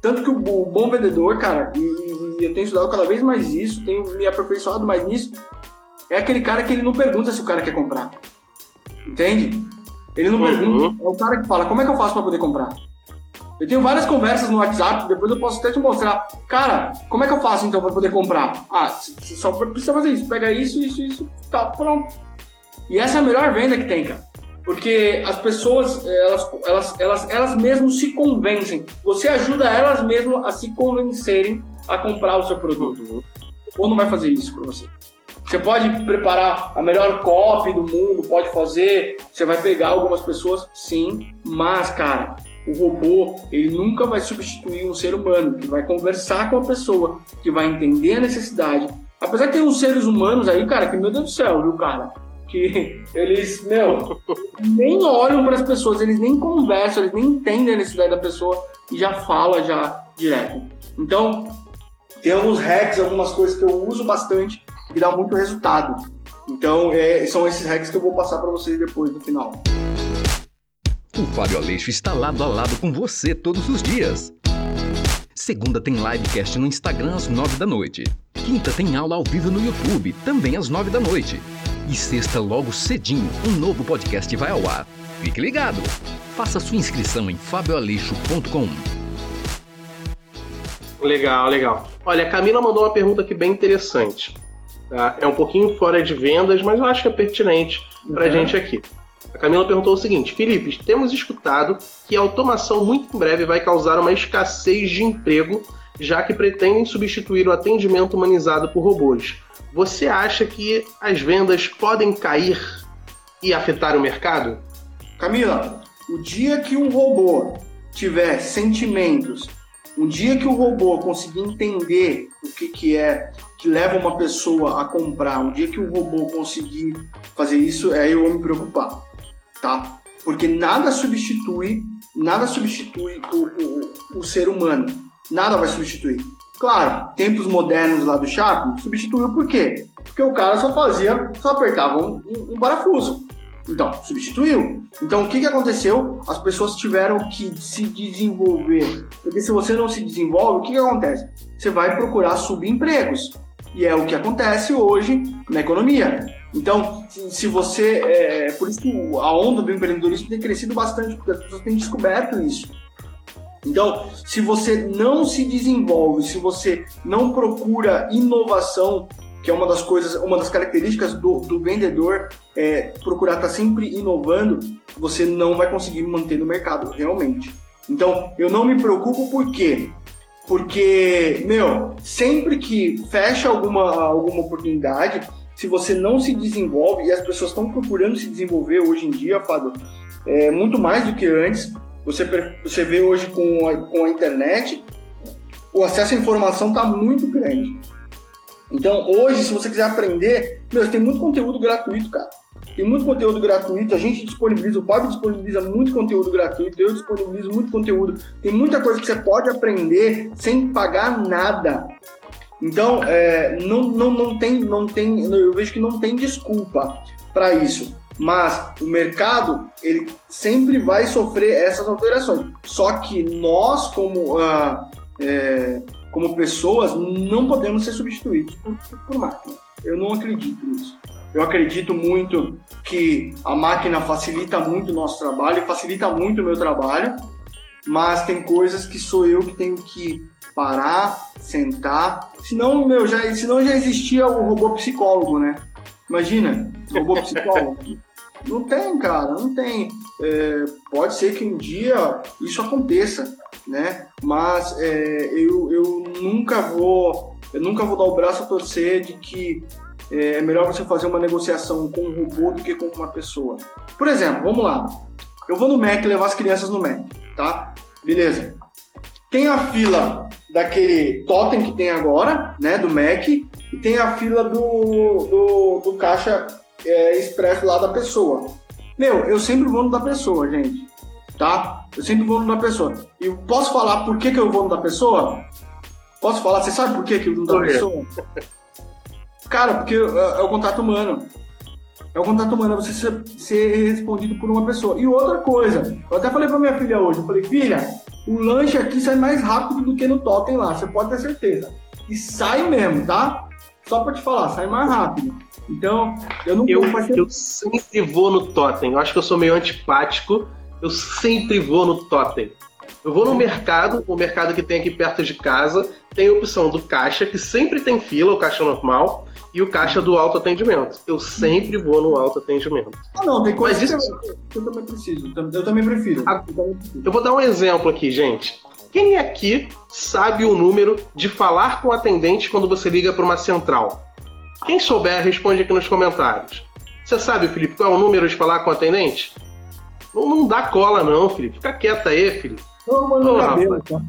Tanto que o, o bom vendedor, cara, e, e, eu tenho estudado cada vez mais isso, tenho me aperfeiçoado mais nisso, é aquele cara que ele não pergunta se o cara quer comprar. Entende? Ele não uhum. pergunta, é o cara que fala, como é que eu faço para poder comprar? Eu tenho várias conversas no WhatsApp, depois eu posso até te mostrar. Cara, como é que eu faço então para poder comprar? Ah, você só precisa fazer isso, pega isso, isso, isso, tá, pronto. E essa é a melhor venda que tem, cara. Porque as pessoas, elas, elas, elas, elas mesmas se convencem. Você ajuda elas mesmas a se convencerem a comprar o seu produto. Ou não vai fazer isso para você? Você pode preparar a melhor copy do mundo, pode fazer, você vai pegar algumas pessoas, sim, mas, cara, o robô, ele nunca vai substituir um ser humano, que vai conversar com a pessoa, que vai entender a necessidade, Apesar que tem uns seres humanos aí, cara, que meu Deus do céu, viu, cara? Que eles, meu, nem olham para as pessoas, eles nem conversam, eles nem entendem a necessidade da pessoa e já fala já direto. Então, tem alguns hacks, algumas coisas que eu uso bastante e dá muito resultado. Então, é, são esses hacks que eu vou passar para vocês depois no final. O Fábio Aleixo está lado a lado com você todos os dias. Segunda tem livecast no Instagram às nove da noite. Quinta tem aula ao vivo no YouTube, também às nove da noite. E sexta, logo cedinho, um novo podcast vai ao ar. Fique ligado! Faça sua inscrição em fabioaleixo.com. Legal, legal. Olha, a Camila mandou uma pergunta aqui bem interessante. Tá? É um pouquinho fora de vendas, mas eu acho que é pertinente para a uhum. gente aqui. A Camila perguntou o seguinte: Felipe, temos escutado que a automação muito em breve vai causar uma escassez de emprego, já que pretendem substituir o atendimento humanizado por robôs. Você acha que as vendas podem cair e afetar o mercado? Camila, o dia que um robô tiver sentimentos, um dia que o robô conseguir entender o que, que é que leva uma pessoa a comprar, um dia que o robô conseguir fazer isso, aí eu vou me preocupar tá? Porque nada substitui, nada substitui o, o, o ser humano. Nada vai substituir. Claro, tempos modernos lá do Chapo, substituiu por quê? Porque o cara só fazia, só apertava um, um, parafuso. Então, substituiu. Então, o que, que aconteceu? As pessoas tiveram que se desenvolver. Porque se você não se desenvolve, o que, que acontece? Você vai procurar subempregos. E é o que acontece hoje na economia. Então, se você. É, por isso que a onda do empreendedorismo tem crescido bastante, porque as pessoas têm descoberto isso. Então, se você não se desenvolve, se você não procura inovação, que é uma das coisas, uma das características do, do vendedor, é procurar estar sempre inovando, você não vai conseguir manter no mercado, realmente. Então, eu não me preocupo por quê? Porque, meu, sempre que fecha alguma, alguma oportunidade, se você não se desenvolve, e as pessoas estão procurando se desenvolver hoje em dia, Fábio, é, muito mais do que antes. Você, você vê hoje com a, com a internet, o acesso à informação está muito grande. Então, hoje, se você quiser aprender, meu, tem muito conteúdo gratuito, cara. Tem muito conteúdo gratuito, a gente disponibiliza, o Fábio disponibiliza muito conteúdo gratuito, eu disponibilizo muito conteúdo. Tem muita coisa que você pode aprender sem pagar nada. Então, é, não, não, não, tem, não tem, eu vejo que não tem desculpa para isso. Mas o mercado, ele sempre vai sofrer essas alterações. Só que nós, como, uh, é, como pessoas, não podemos ser substituídos por, por máquina. Eu não acredito nisso. Eu acredito muito que a máquina facilita muito o nosso trabalho, facilita muito o meu trabalho, mas tem coisas que sou eu que tenho que parar, sentar. Senão, meu, já, senão já existia o robô psicólogo, né? Imagina, robô psicólogo. não tem, cara, não tem. É, pode ser que um dia isso aconteça, né? Mas é, eu, eu nunca vou eu nunca vou dar o braço a torcer de que é, é melhor você fazer uma negociação com um robô do que com uma pessoa. Por exemplo, vamos lá. Eu vou no Mac levar as crianças no Mac, tá? Beleza. Tem a fila daquele totem que tem agora, né, do Mac, e tem a fila do, do, do caixa é, expresso lá da pessoa. Meu, eu sempre vou no da pessoa, gente, tá? Eu sempre vou no da pessoa. E posso falar por que, que eu vou no da pessoa? Posso falar? Você sabe por que, que eu vou no da pessoa? Cara, porque é, é o contato humano. É o contato humano, é você ser, ser, respondido por uma pessoa. E outra coisa, eu até falei pra minha filha hoje, eu falei, filha, o lanche aqui sai mais rápido do que no totem lá, você pode ter certeza. E sai mesmo, tá? Só pra te falar, sai mais rápido. Então, eu não eu, eu sempre vou no totem. Eu acho que eu sou meio antipático. Eu sempre vou no totem. Eu vou no mercado, o mercado que tem aqui perto de casa, tem a opção do caixa, que sempre tem fila, o caixa normal, e o caixa do autoatendimento. Eu sempre vou no autoatendimento. Ah, não, tem coisa isso... que eu também preciso. Eu também prefiro. Ah, eu vou dar um exemplo aqui, gente. Quem aqui sabe o número de falar com o atendente quando você liga para uma central? Quem souber, responde aqui nos comentários. Você sabe, Felipe, qual é o número de falar com o atendente? Não, não dá cola, não, Felipe. Fica quieto aí, Felipe. Não, mano, cabelo, tá?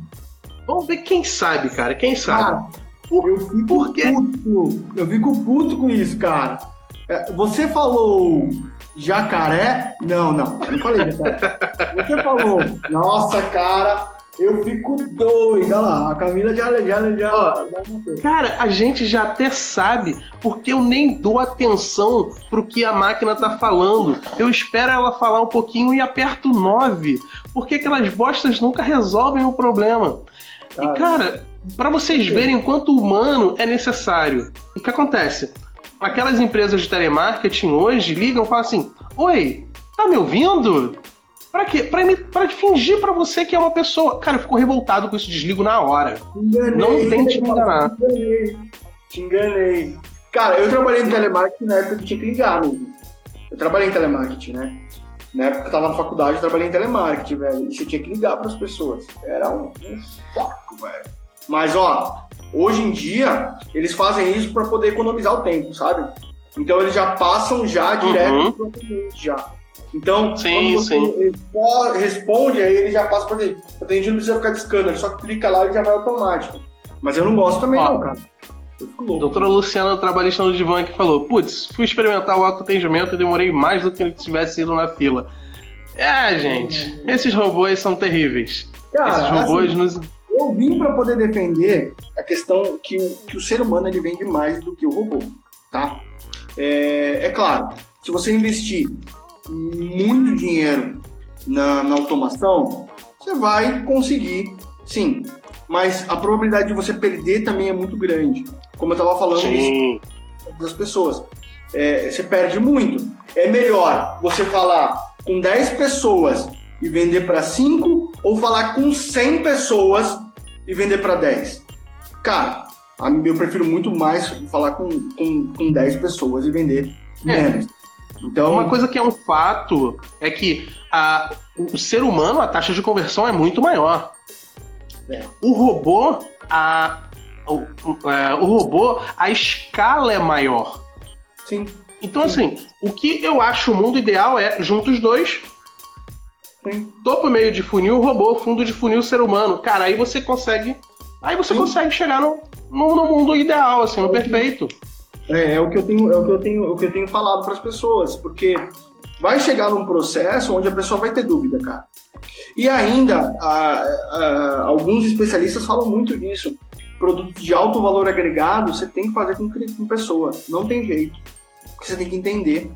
Vamos ver quem sabe, cara. Quem sabe? Ah, Por, eu fico por quê? puto. Eu fico puto com isso, cara. É, você falou jacaré? Não, não. Eu não falei jacaré. Você falou, nossa, cara, eu fico doido, olha lá, a Camila já, já, já, já Cara, a gente já até sabe, porque eu nem dou atenção pro que a máquina tá falando. Eu espero ela falar um pouquinho e aperto 9, porque aquelas bostas nunca resolvem o problema. Cara. E, cara, para vocês verem quanto humano é necessário. O que acontece? Aquelas empresas de telemarketing hoje ligam e falam assim: Oi, tá me ouvindo? Pra quê? Pra, me, pra fingir pra você que é uma pessoa. Cara, eu fico revoltado com isso, desligo na hora. Enganei, não tente me enganar. Te enganei. Te enganei. Cara, eu trabalhei em telemarketing na época que tinha que ligar mesmo. Eu trabalhei em telemarketing, né? Na época que eu tava na faculdade, eu trabalhei em telemarketing, velho. E você tinha que ligar pras pessoas. Era um, um saco, velho. Mas, ó, hoje em dia, eles fazem isso para poder economizar o tempo, sabe? Então eles já passam já direto uhum. pro cliente já. Então, sim, sim. responde, aí ele já passa para ele. A gente não precisa ficar discando, ele só clica lá e já vai automático. Mas eu não gosto também, Ó, não, cara. Doutora Luciana, trabalhista no Divan, que falou: Putz, fui experimentar o autoatendimento e demorei mais do que ele tivesse ido na fila. É, gente, esses robôs são terríveis. Cara, esses robôs assim, nos. Eu vim para poder defender a questão que, que o ser humano ele vende mais do que o robô, tá? É, é claro, se você investir muito dinheiro na, na automação, você vai conseguir, sim. Mas a probabilidade de você perder também é muito grande. Como eu estava falando isso das pessoas. É, você perde muito. É melhor você falar com 10 pessoas e vender para 5 ou falar com 100 pessoas e vender para 10? Cara, eu prefiro muito mais falar com, com, com 10 pessoas e vender é. menos. Então, uma coisa que é um fato é que a, o ser humano, a taxa de conversão é muito maior. É. O robô, a, o, é, o robô, a escala é maior. Sim. Então, Sim. assim, o que eu acho o mundo ideal é juntos dois. Topo meio de funil, robô, fundo de funil, ser humano. Cara, aí você consegue. Aí você Sim. consegue chegar no, no, no, mundo ideal, assim, no perfeito. É, é, o que eu tenho, é o que eu tenho, o que eu tenho falado para as pessoas, porque vai chegar num processo onde a pessoa vai ter dúvida, cara. E ainda, a, a, alguns especialistas falam muito disso. Produtos de alto valor agregado, você tem que fazer com, com pessoa. Não tem jeito. Você tem que entender.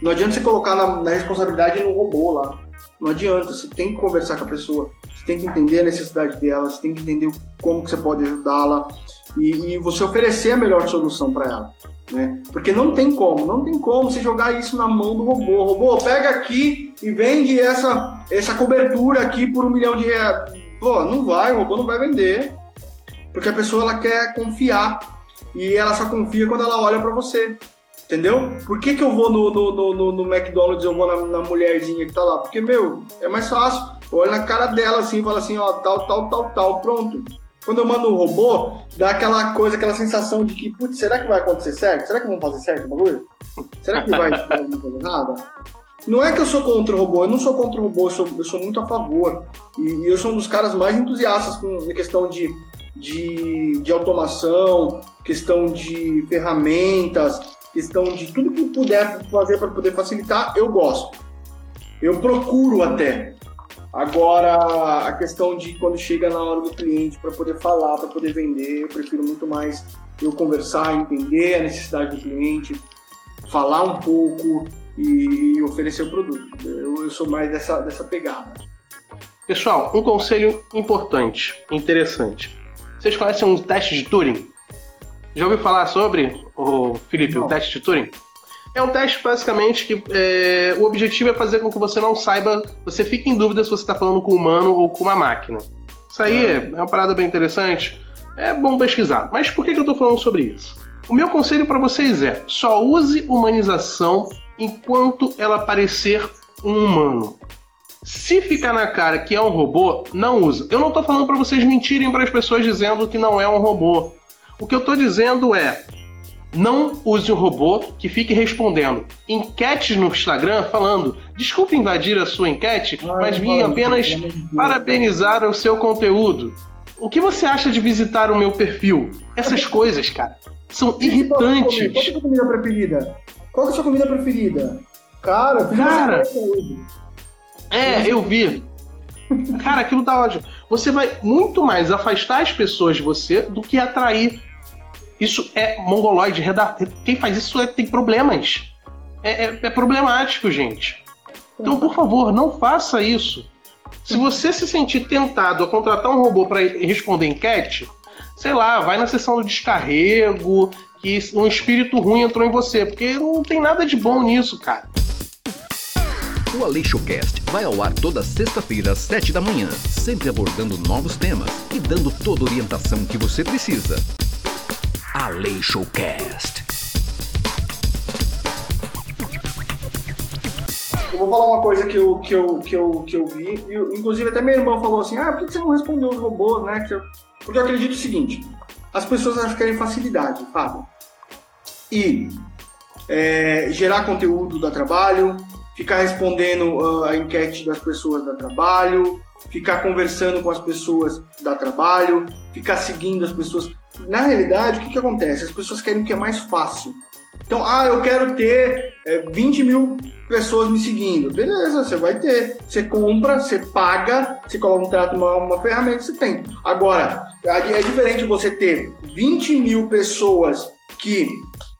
Não adianta você colocar na, na responsabilidade no robô lá. Não adianta. Você tem que conversar com a pessoa. Você tem que entender a necessidade dela. Você tem que entender como que você pode ajudá-la e, e você oferecer a melhor solução para ela. Né? Porque não tem como, não tem como você jogar isso na mão do robô. Robô, pega aqui e vende essa, essa cobertura aqui por um milhão de reais. Pô, não vai, o robô não vai vender. Porque a pessoa ela quer confiar. E ela só confia quando ela olha para você. Entendeu? Por que, que eu vou no, no, no, no McDonald's eu vou na, na, mulherzinha que tá lá? Porque, meu, é mais fácil. Olha na cara dela assim e fala assim, ó, tal, tal, tal, tal, pronto. Quando eu mando um robô, dá aquela coisa, aquela sensação de que, putz, será que vai acontecer certo? Será que vão fazer certo o bagulho? Será que vai dar alguma? Não é que eu sou contra o robô, eu não sou contra o robô, eu sou, eu sou muito a favor. E, e, eu sou um dos caras mais entusiastas com a questão de, de, de automação, questão de ferramentas, questão de tudo que puder fazer para poder facilitar, eu gosto. Eu procuro até. Agora, a questão de quando chega na hora do cliente para poder falar, para poder vender, eu prefiro muito mais eu conversar, entender a necessidade do cliente, falar um pouco e oferecer o produto. Eu, eu sou mais dessa, dessa pegada. Pessoal, um conselho importante, interessante. Vocês conhecem um teste de Turing? Já ouviu falar sobre, o Felipe, o teste de Turing? É um teste basicamente que é, o objetivo é fazer com que você não saiba, você fique em dúvida se você está falando com um humano ou com uma máquina. Isso aí é, é uma parada bem interessante. É bom pesquisar. Mas por que, que eu estou falando sobre isso? O meu conselho para vocês é: só use humanização enquanto ela parecer um humano. Se ficar na cara que é um robô, não usa. Eu não estou falando para vocês mentirem para as pessoas dizendo que não é um robô. O que eu estou dizendo é: não use um robô que fique respondendo enquetes no Instagram falando desculpe invadir a sua enquete, mas vim apenas parabenizar o seu conteúdo. o que você acha de visitar o meu perfil? Essas coisas, cara, são irritantes. Qual é a sua comida preferida? Qual é a sua comida preferida? Cara, cara. É, eu vi. Cara, aquilo tá ótimo. Você vai muito mais afastar as pessoas de você do que atrair. Isso é mongoloide. Quem faz isso é, tem problemas. É, é, é problemático, gente. Então, por favor, não faça isso. Se você se sentir tentado a contratar um robô para responder enquete, sei lá, vai na sessão do descarrego, que um espírito ruim entrou em você, porque não tem nada de bom nisso, cara. O AleixoCast vai ao ar toda sexta-feira às sete da manhã, sempre abordando novos temas e dando toda a orientação que você precisa. AleixoCast. Eu vou falar uma coisa que eu, que eu, que eu, que eu vi, e, inclusive até minha irmã falou assim, ah, por que você não respondeu os robôs, né? Porque eu acredito o seguinte, as pessoas querem facilidade, Fábio. E é, gerar conteúdo dá trabalho, ficar respondendo uh, a enquete das pessoas dá trabalho, ficar conversando com as pessoas dá trabalho, ficar seguindo as pessoas. Na realidade, o que, que acontece? As pessoas querem o que é mais fácil. Então, ah, eu quero ter é, 20 mil pessoas me seguindo. Beleza, você vai ter. Você compra, você paga, você contrata uma, uma ferramenta, você tem. Agora, é diferente você ter 20 mil pessoas que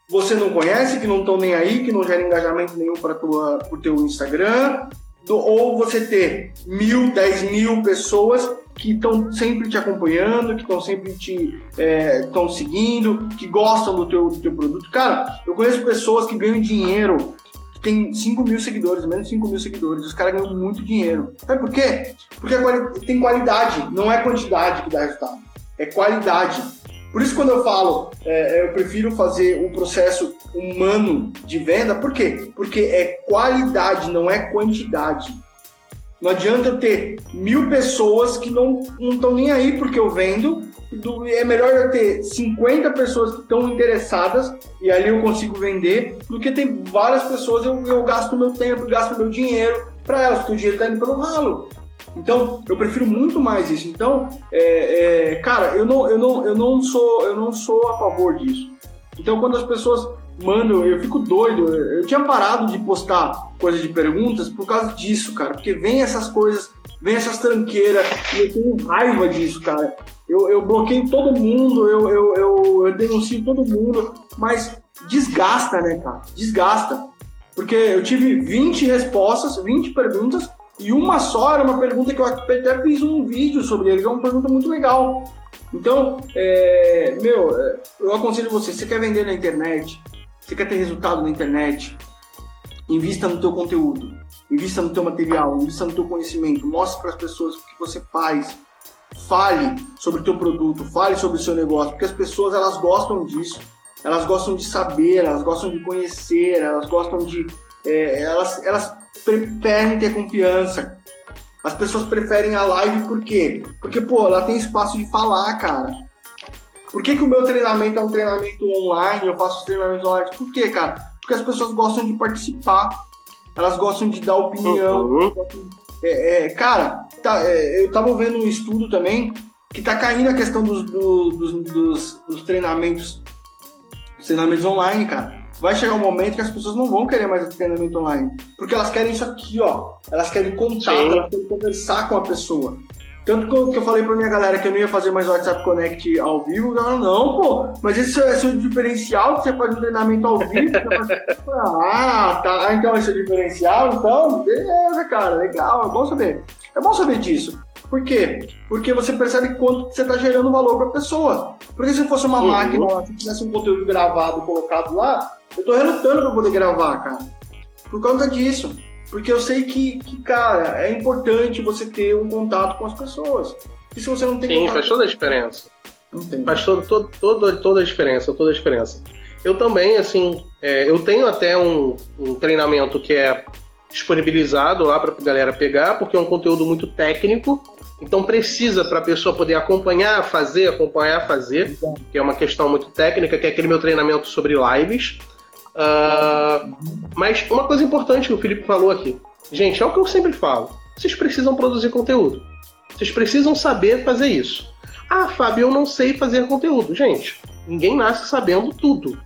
você não conhece, que não estão nem aí, que não geram engajamento nenhum para o teu Instagram, do, ou você ter mil, dez mil pessoas que estão sempre te acompanhando, que estão sempre te estão é, seguindo, que gostam do teu, do teu produto. Cara, eu conheço pessoas que ganham dinheiro, que tem 5 mil seguidores, menos de 5 mil seguidores, os caras ganham muito dinheiro. Sabe por quê? Porque tem qualidade, não é quantidade que dá resultado, é qualidade. Por isso, quando eu falo, é, eu prefiro fazer um processo humano de venda, por quê? Porque é qualidade, não é quantidade. Não adianta eu ter mil pessoas que não estão nem aí porque eu vendo. É melhor eu ter 50 pessoas que estão interessadas e ali eu consigo vender, do que ter várias pessoas eu, eu gasto meu tempo, gasto meu dinheiro para elas, porque o dinheiro está indo pelo ralo. Então, eu prefiro muito mais isso. Então, é, é, cara, eu não, eu, não, eu, não sou, eu não sou a favor disso. Então, quando as pessoas mandam, eu fico doido. Eu tinha parado de postar coisas de perguntas por causa disso, cara. Porque vem essas coisas, vem essas tranqueiras, e eu tenho raiva disso, cara. Eu, eu bloqueio todo mundo, eu, eu, eu, eu denuncio todo mundo, mas desgasta, né, cara? Desgasta. Porque eu tive 20 respostas, 20 perguntas, e uma só era uma pergunta que eu até fiz um vídeo sobre ele, é uma pergunta muito legal. Então, é, meu, é, eu aconselho você, você quer vender na internet, você quer ter resultado na internet, invista no teu conteúdo, invista no teu material, invista no teu conhecimento, mostre para as pessoas o que você faz, fale sobre o teu produto, fale sobre o seu negócio, porque as pessoas elas gostam disso, elas gostam de saber, elas gostam de conhecer, elas gostam de, é, elas, elas preferem ter confiança. As pessoas preferem a live por quê? Porque, pô, ela tem espaço de falar, cara. Por que, que o meu treinamento é um treinamento online? Eu faço treinamento online? Por quê, cara? Porque as pessoas gostam de participar. Elas gostam de dar opinião. Uhum. É, é, cara, tá, é, eu tava vendo um estudo também que tá caindo a questão dos, do, dos, dos, dos treinamentos, treinamentos online, cara vai chegar um momento que as pessoas não vão querer mais treinamento online. Porque elas querem isso aqui, ó. Elas querem contato, Sim. elas querem conversar com a pessoa. Tanto que eu falei pra minha galera que eu não ia fazer mais WhatsApp Connect ao vivo, ela não, pô, mas esse é o seu diferencial, que você faz um treinamento ao vivo. ah, tá, então esse é o diferencial, então, beleza, cara, legal, é bom saber. É bom saber disso. Por quê? Porque você percebe quanto você está gerando valor para a pessoa. Porque se fosse uma uhum. máquina, se tivesse um conteúdo gravado colocado lá, eu tô relutando para poder gravar, cara. Por causa disso. Porque eu sei que, que, cara, é importante você ter um contato com as pessoas. E se você não tem Sim, contato... faz toda a diferença. Entendi. Faz todo, todo, todo, toda a diferença, toda a diferença. Eu também, assim, é, eu tenho até um, um treinamento que é disponibilizado lá para a galera pegar, porque é um conteúdo muito técnico. Então precisa para a pessoa poder acompanhar, fazer, acompanhar, fazer, que é uma questão muito técnica, que é aquele meu treinamento sobre lives. Uh, mas uma coisa importante que o Felipe falou aqui. Gente, é o que eu sempre falo. Vocês precisam produzir conteúdo. Vocês precisam saber fazer isso. Ah, Fábio, eu não sei fazer conteúdo. Gente, ninguém nasce sabendo tudo.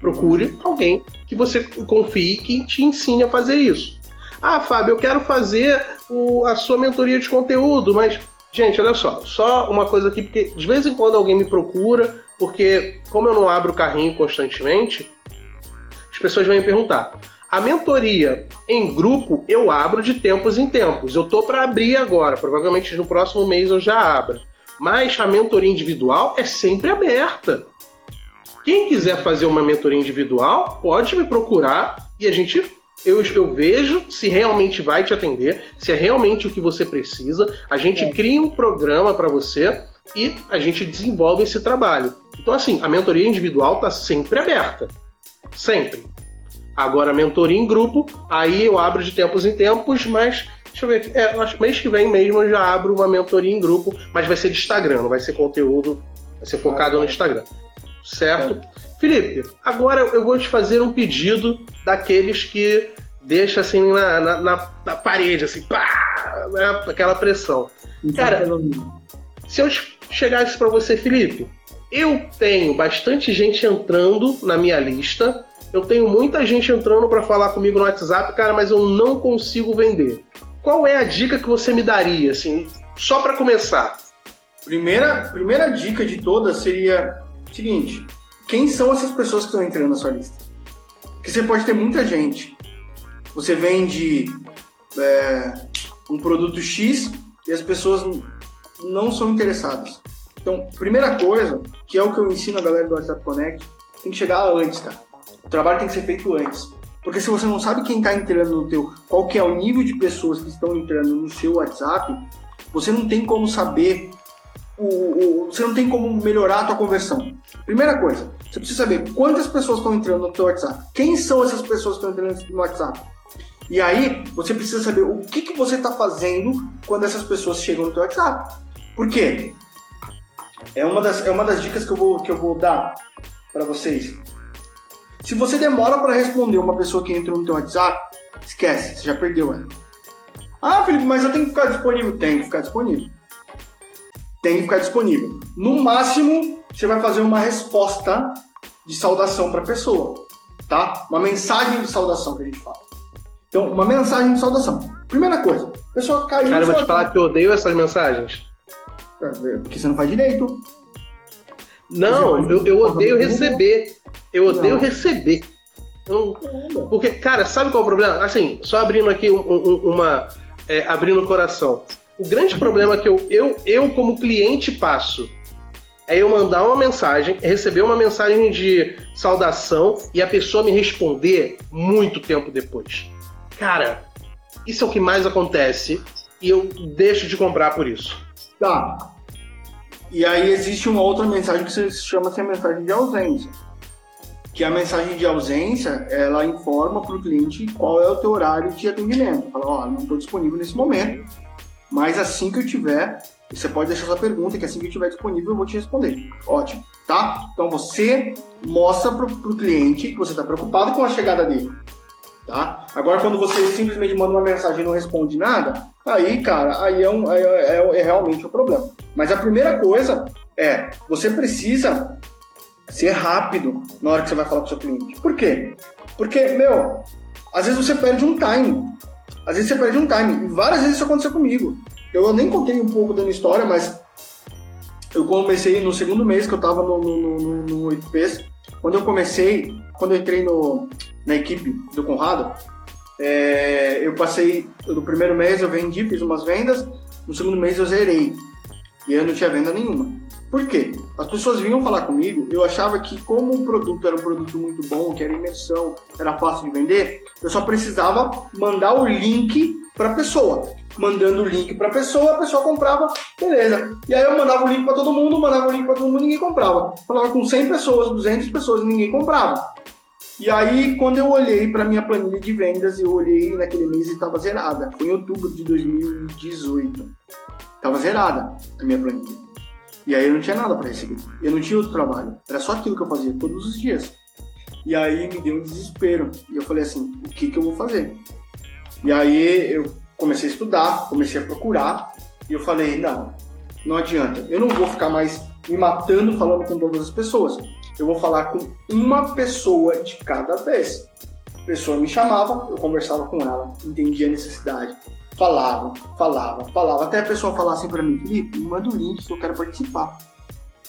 Procure alguém que você confie que te ensine a fazer isso. Ah, Fábio, eu quero fazer o, a sua mentoria de conteúdo, mas, gente, olha só, só uma coisa aqui, porque de vez em quando alguém me procura, porque como eu não abro o carrinho constantemente, as pessoas vêm me perguntar. A mentoria em grupo eu abro de tempos em tempos. Eu tô para abrir agora, provavelmente no próximo mês eu já abro. Mas a mentoria individual é sempre aberta. Quem quiser fazer uma mentoria individual, pode me procurar e a gente eu, eu, vejo se realmente vai te atender, se é realmente o que você precisa. A gente é. cria um programa para você e a gente desenvolve esse trabalho. Então, assim, a mentoria individual está sempre aberta. Sempre. Agora, mentoria em grupo, aí eu abro de tempos em tempos, mas deixa eu ver. É, acho que mês que vem mesmo eu já abro uma mentoria em grupo, mas vai ser de Instagram, não vai ser conteúdo, vai ser focado no Instagram certo? É. Felipe, agora eu vou te fazer um pedido daqueles que deixa assim na, na, na, na parede, assim, pá, né? aquela pressão. Cara, se eu chegasse para você, Felipe, eu tenho bastante gente entrando na minha lista, eu tenho muita gente entrando para falar comigo no WhatsApp, cara, mas eu não consigo vender. Qual é a dica que você me daria, assim, só para começar? Primeira, primeira dica de todas seria seguinte, quem são essas pessoas que estão entrando na sua lista? Porque você pode ter muita gente. Você vende é, um produto X e as pessoas não são interessadas. Então, primeira coisa, que é o que eu ensino a galera do WhatsApp Connect, tem que chegar antes, cara. O trabalho tem que ser feito antes. Porque se você não sabe quem está entrando no teu, qual que é o nível de pessoas que estão entrando no seu WhatsApp, você não tem como saber o, o, você não tem como melhorar a tua conversão. Primeira coisa, você precisa saber quantas pessoas estão entrando no teu WhatsApp. Quem são essas pessoas que estão entrando no WhatsApp? E aí, você precisa saber o que, que você está fazendo quando essas pessoas chegam no teu WhatsApp. Por quê? É uma das, é uma das dicas que eu vou, que eu vou dar para vocês. Se você demora para responder uma pessoa que entrou no teu WhatsApp, esquece, você já perdeu ela. Ah, Felipe, mas eu tenho que ficar disponível. Tem que ficar disponível tem que ficar disponível. No máximo, você vai fazer uma resposta de saudação para a pessoa, tá? Uma mensagem de saudação que a gente fala. Então, uma mensagem de saudação. Primeira coisa, a pessoa caiu. Cara, eu vou te falar que eu odeio essas mensagens. Porque você não faz direito. Não, eu, eu odeio receber. Eu odeio não. receber. porque, cara, sabe qual é o problema? Assim, só abrindo aqui um, um, uma. É, abrindo o coração. O grande problema que eu, eu, eu, como cliente, passo é eu mandar uma mensagem, receber uma mensagem de saudação e a pessoa me responder muito tempo depois. Cara, isso é o que mais acontece e eu deixo de comprar por isso. Tá. E aí existe uma outra mensagem que se chama -se a mensagem de ausência. Que a mensagem de ausência, ela informa para o cliente qual é o teu horário de atendimento. Fala, ó, oh, não estou disponível nesse momento, mas assim que eu tiver, você pode deixar sua pergunta, que assim que eu tiver disponível eu vou te responder. Ótimo, tá? Então você mostra para o cliente que você está preocupado com a chegada dele. Tá? Agora, quando você simplesmente manda uma mensagem e não responde nada, aí, cara, aí é, um, é, é, é realmente um problema. Mas a primeira coisa é, você precisa ser rápido na hora que você vai falar com o seu cliente. Por quê? Porque, meu, às vezes você perde um time. Às vezes você perde um time. E várias vezes isso aconteceu comigo. Eu nem contei um pouco da minha história, mas eu comecei no segundo mês que eu estava no, no, no, no 8Ps. Quando eu comecei, quando eu entrei no, na equipe do Conrado, é, eu passei, no primeiro mês eu vendi, fiz umas vendas, no segundo mês eu zerei. E eu não tinha venda nenhuma. Por quê? As pessoas vinham falar comigo, eu achava que como o produto era um produto muito bom, que era imersão, era fácil de vender, eu só precisava mandar o link para a pessoa. Mandando o link para a pessoa, a pessoa comprava, beleza. E aí eu mandava o link para todo mundo, mandava o link para todo mundo, ninguém comprava. Falava com 100 pessoas, 200 pessoas, ninguém comprava. E aí, quando eu olhei para minha planilha de vendas, eu olhei naquele mês e estava zerada. Foi em outubro de 2018. Estava zerada a minha planilha. E aí eu não tinha nada para receber. Eu não tinha outro trabalho. Era só aquilo que eu fazia todos os dias. E aí me deu um desespero. E eu falei assim, o que, que eu vou fazer? E aí eu comecei a estudar, comecei a procurar. E eu falei, não, não adianta. Eu não vou ficar mais me matando falando com todas as pessoas. Eu vou falar com uma pessoa de cada vez. A pessoa me chamava, eu conversava com ela, entendia a necessidade, falava, falava, falava, até a pessoa falar assim para mim, Felipe, me manda o link que eu quero participar.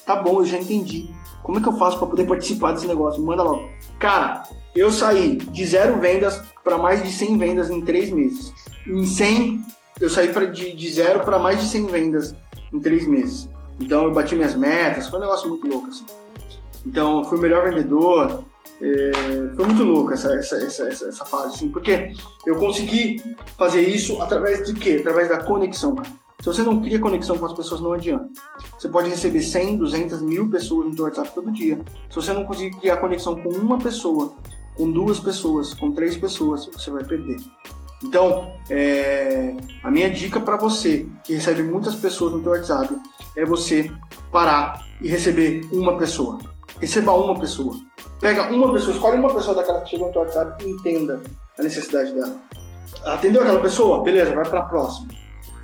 Tá bom, eu já entendi. Como é que eu faço para poder participar desse negócio? Manda logo. Cara, eu saí de zero vendas para mais de 100 vendas em três meses. Em 100, eu saí pra, de, de zero para mais de 100 vendas em três meses. Então eu bati minhas metas, foi um negócio muito louco assim. Então fui o melhor vendedor, é, foi muito louco essa, essa, essa, essa, fase, assim, porque eu consegui fazer isso através de quê? Através da conexão, Se você não cria conexão com as pessoas, não adianta. Você pode receber 100, 200, mil pessoas no seu WhatsApp todo dia. Se você não conseguir criar conexão com uma pessoa, com duas pessoas, com três pessoas, você vai perder. Então, é, a minha dica para você que recebe muitas pessoas no seu WhatsApp é você parar e receber uma pessoa. Receba uma pessoa. Pega uma pessoa, escolhe uma pessoa daquela que chegou no seu WhatsApp e entenda a necessidade dela. Atendeu aquela pessoa? Beleza, vai para a próxima.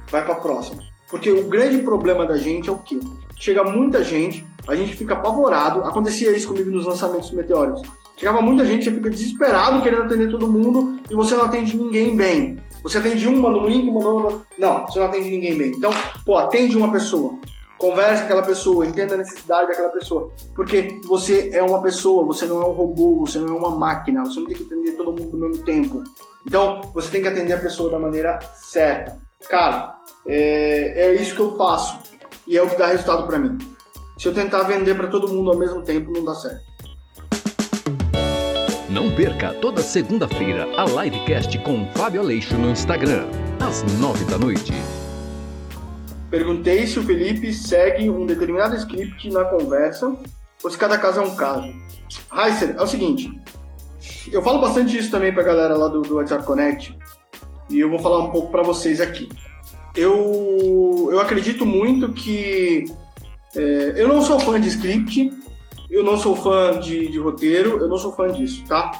Vai para a próxima. Porque o grande problema da gente é o quê? Chega muita gente, a gente fica apavorado. Acontecia isso comigo nos lançamentos meteóricos. Chegava muita gente, você fica desesperado querendo atender todo mundo e você não atende ninguém bem. Você atende uma no link, uma no... Não, você não atende ninguém bem. Então, pô, atende uma pessoa. Converse com aquela pessoa, entenda a necessidade daquela pessoa. Porque você é uma pessoa, você não é um robô, você não é uma máquina, você não tem que atender todo mundo ao mesmo tempo. Então, você tem que atender a pessoa da maneira certa. Cara, é, é isso que eu faço e é o que dá resultado para mim. Se eu tentar vender para todo mundo ao mesmo tempo, não dá certo. Não perca toda segunda-feira a livecast com Fábio Aleixo no Instagram, às nove da noite. Perguntei se o Felipe segue um determinado script na conversa ou se cada caso é um caso. Heiser, é o seguinte, eu falo bastante isso também pra galera lá do, do WhatsApp Connect e eu vou falar um pouco para vocês aqui. Eu, eu acredito muito que é, eu não sou fã de script, eu não sou fã de, de roteiro, eu não sou fã disso, tá?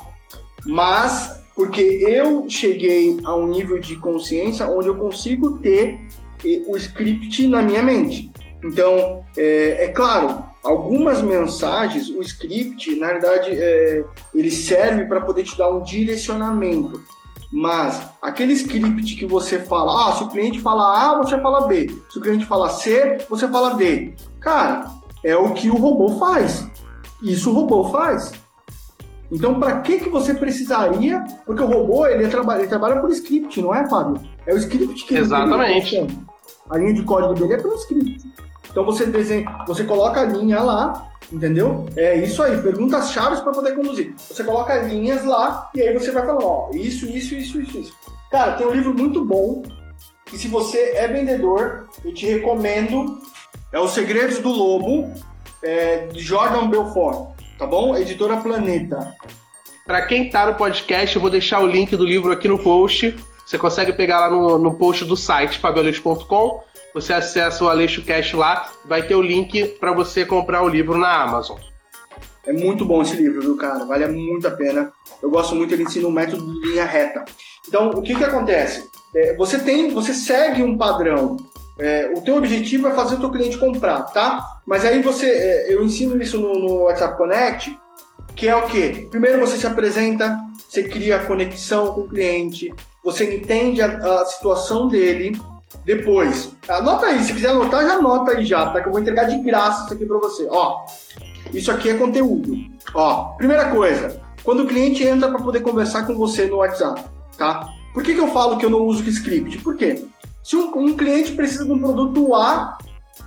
Mas porque eu cheguei a um nível de consciência onde eu consigo ter o script na minha mente. Então, é, é claro, algumas mensagens, o script, na verdade, é, ele serve para poder te dar um direcionamento. Mas aquele script que você fala, ah, se o cliente fala A, você fala B. Se o cliente fala C, você fala D. Cara, é o que o robô faz. Isso o robô faz. Então, para que que você precisaria? Porque o robô ele, trabalha, ele trabalha por script, não é, Fábio? É o script que Exatamente. ele A linha de código dele é pelo script. Então você desenha, você coloca a linha lá, entendeu? É isso aí, perguntas chaves para poder conduzir. Você coloca linhas lá e aí você vai falando, ó, isso, isso, isso, isso, isso. Cara, tem um livro muito bom que se você é vendedor, eu te recomendo, é Os Segredos do Lobo, é, de Jordan Belfort, tá bom? Editora Planeta. Para quem tá no podcast, eu vou deixar o link do livro aqui no post. Você consegue pegar lá no, no post do site fabioleixo.com. Você acessa o Aleixo Cash lá, vai ter o link para você comprar o livro na Amazon. É muito bom esse livro, viu, cara? Vale muito a pena. Eu gosto muito, ele ensina um método de linha reta. Então, o que que acontece? É, você tem, você segue um padrão é, o teu objetivo é fazer o teu cliente comprar, tá? Mas aí você, é, eu ensino isso no, no, WhatsApp Connect, que é o quê? Primeiro você se apresenta, você cria a conexão com o cliente, você entende a, a situação dele. Depois, anota aí, se quiser anotar, já anota aí já, tá? Que eu vou entregar de graça isso aqui para você. Ó, isso aqui é conteúdo. Ó, primeira coisa, quando o cliente entra para poder conversar com você no WhatsApp, tá? Por que, que eu falo que eu não uso script? Por quê? Se um, um cliente precisa de um produto A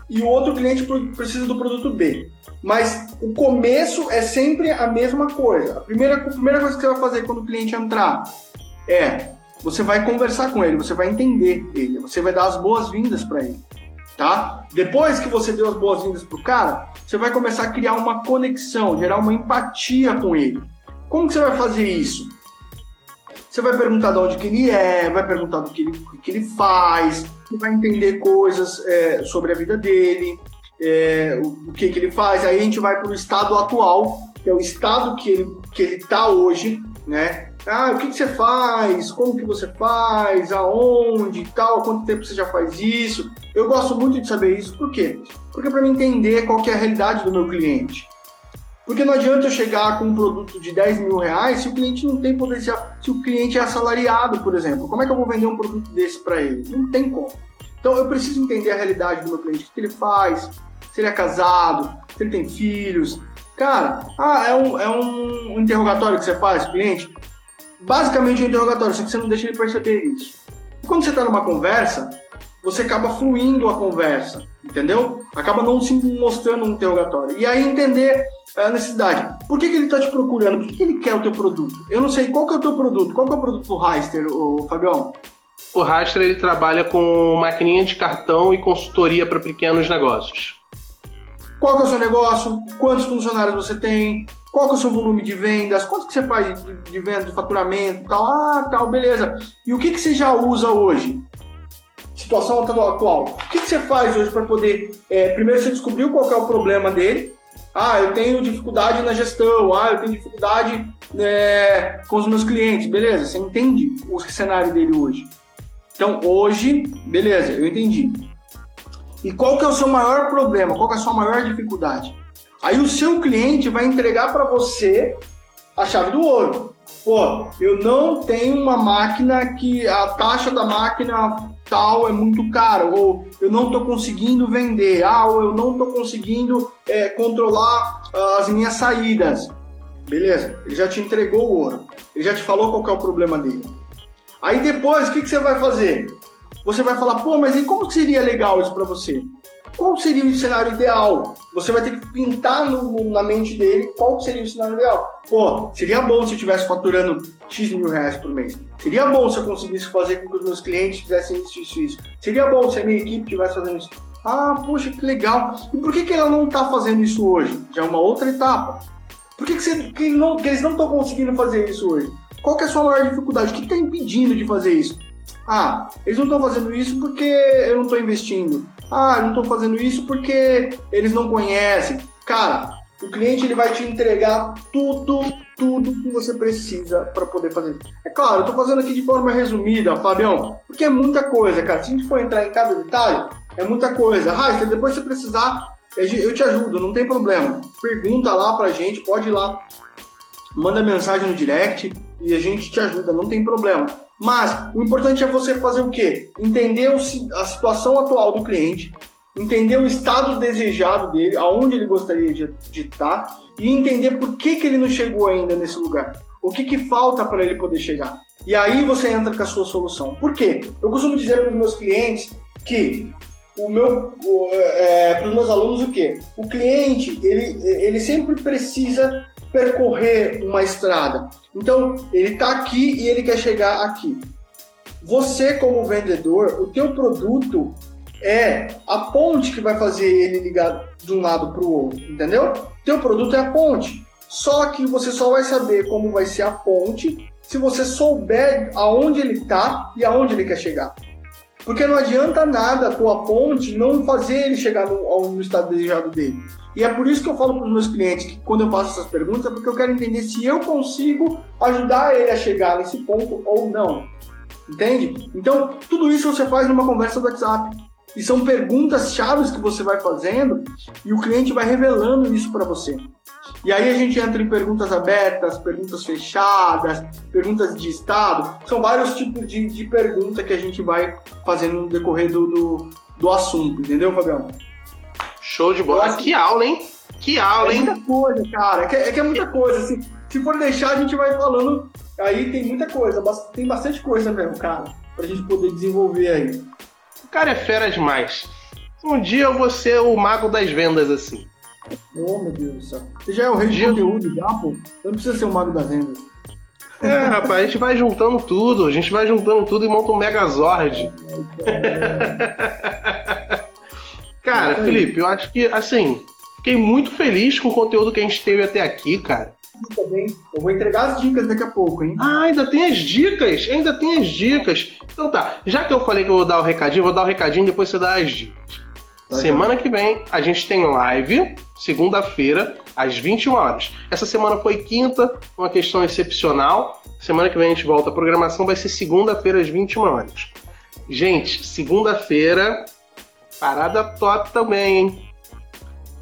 e o outro cliente precisa do produto B. Mas o começo é sempre a mesma coisa. A primeira, a primeira coisa que você vai fazer quando o cliente entrar é você vai conversar com ele, você vai entender ele, você vai dar as boas-vindas para ele, tá? Depois que você deu as boas-vindas pro cara, você vai começar a criar uma conexão, gerar uma empatia com ele. Como que você vai fazer isso? Você vai perguntar de onde que ele é, vai perguntar do que ele, que ele faz, vai entender coisas é, sobre a vida dele, é, o, o, que, que ele faz. Aí a gente vai para o estado atual, que é o estado que ele que ele está hoje, né? Ah, o que, que você faz? Como que você faz? Aonde e tal? Quanto tempo você já faz isso? Eu gosto muito de saber isso. Por quê? Porque para mim entender qual que é a realidade do meu cliente. Porque não adianta eu chegar com um produto de 10 mil reais se o cliente não tem potencial, se o cliente é assalariado, por exemplo. Como é que eu vou vender um produto desse para ele? Não tem como. Então eu preciso entender a realidade do meu cliente, o que ele faz, se ele é casado, se ele tem filhos. Cara, ah, é um, é um interrogatório que você faz cliente? Basicamente é um interrogatório, só que você não deixa ele perceber isso. E quando você está numa conversa, você acaba fluindo a conversa, entendeu? Acaba não se mostrando um interrogatório. E aí entender a necessidade. Por que, que ele está te procurando? Por que, que, ele quer o teu produto? Eu não sei qual que é o teu produto. Qual que é o produto do Heister, o Fabião? O Heister ele trabalha com maquininha de cartão e consultoria para pequenos negócios. Qual que é o seu negócio? Quantos funcionários você tem? Qual que é o seu volume de vendas? Quanto que você faz de, de venda, de faturamento, tal? Ah, tal, beleza. E o que, que você já usa hoje? Situação atual. O que, você faz hoje para poder... É, primeiro você descobriu qual é o problema dele, ah, eu tenho dificuldade na gestão. Ah, eu tenho dificuldade é, com os meus clientes. Beleza, você entende o cenário dele hoje. Então, hoje, beleza, eu entendi. E qual que é o seu maior problema? Qual que é a sua maior dificuldade? Aí o seu cliente vai entregar para você a chave do ouro. Pô, eu não tenho uma máquina que a taxa da máquina tal é muito cara, ou eu não estou conseguindo vender, ah, ou eu não estou conseguindo é, controlar uh, as minhas saídas. Beleza, ele já te entregou o ouro, ele já te falou qual é o problema dele. Aí depois, o que, que você vai fazer? Você vai falar, pô, mas e como seria legal isso para você? Qual seria o cenário ideal? Você vai ter que pintar no, na mente dele qual seria o cenário ideal. Pô, seria bom se eu estivesse faturando X mil reais por mês. Seria bom se eu conseguisse fazer com que os meus clientes fizessem isso, isso, isso. Seria bom se a minha equipe estivesse fazendo isso. Ah, poxa, que legal. E por que, que ela não está fazendo isso hoje? Já é uma outra etapa. Por que, que, você, que, não, que eles não estão conseguindo fazer isso hoje? Qual que é a sua maior dificuldade? O que está impedindo de fazer isso? Ah, eles não estão fazendo isso porque eu não estou investindo. Ah, não estou fazendo isso porque eles não conhecem. Cara, o cliente ele vai te entregar tudo, tudo que você precisa para poder fazer. É claro, eu estou fazendo aqui de forma resumida, Fabião, porque é muita coisa, cara. Se a gente for entrar em cada detalhe, é muita coisa. Ah, depois se precisar, eu te ajudo, não tem problema. Pergunta lá pra gente, pode ir lá, manda mensagem no direct e a gente te ajuda, não tem problema. Mas o importante é você fazer o quê? Entender a situação atual do cliente, entender o estado desejado dele, aonde ele gostaria de, de estar e entender por que, que ele não chegou ainda nesse lugar. O que, que falta para ele poder chegar. E aí você entra com a sua solução. Por quê? Eu costumo dizer para os meus clientes que o meu é, para os meus alunos o quê? O cliente ele, ele sempre precisa percorrer uma estrada. Então, ele está aqui e ele quer chegar aqui. Você, como vendedor, o teu produto é a ponte que vai fazer ele ligar de um lado para o outro, entendeu? Teu produto é a ponte. Só que você só vai saber como vai ser a ponte se você souber aonde ele está e aonde ele quer chegar. Porque não adianta nada a tua ponte não fazer ele chegar no, no estado desejado dele. E é por isso que eu falo para os meus clientes que quando eu faço essas perguntas, é porque eu quero entender se eu consigo ajudar ele a chegar nesse ponto ou não. Entende? Então, tudo isso você faz numa conversa do WhatsApp. E são perguntas chaves que você vai fazendo e o cliente vai revelando isso para você. E aí a gente entra em perguntas abertas, perguntas fechadas, perguntas de estado. São vários tipos de, de pergunta que a gente vai fazendo no decorrer do, do, do assunto, entendeu, Fabião? Show de bola. Que aula, hein? Que aula, é hein? É muita coisa, cara. É que é, que é muita coisa. Se, se for deixar, a gente vai falando. Aí tem muita coisa. Tem bastante coisa mesmo, cara. Pra gente poder desenvolver aí. O cara é fera demais. Um dia eu vou ser o mago das vendas, assim. Oh, meu Deus do céu. Você já é o rei de conteúdo, já, pô? Não precisa ser o mago das vendas. É, rapaz, a gente vai juntando tudo, a gente vai juntando tudo e monta um Megazord. cara, Felipe, eu acho que, assim, fiquei muito feliz com o conteúdo que a gente teve até aqui, cara. Eu vou entregar as dicas daqui a pouco, hein? Ah, ainda tem as dicas? Ainda tem as dicas. Então tá, já que eu falei que eu vou dar o recadinho, vou dar o recadinho e depois você dá as dicas. Semana que vem a gente tem live, segunda-feira, às 21 horas. Essa semana foi quinta, uma questão excepcional. Semana que vem a gente volta. A programação vai ser segunda-feira, às 21 horas. Gente, segunda-feira, parada top também, hein?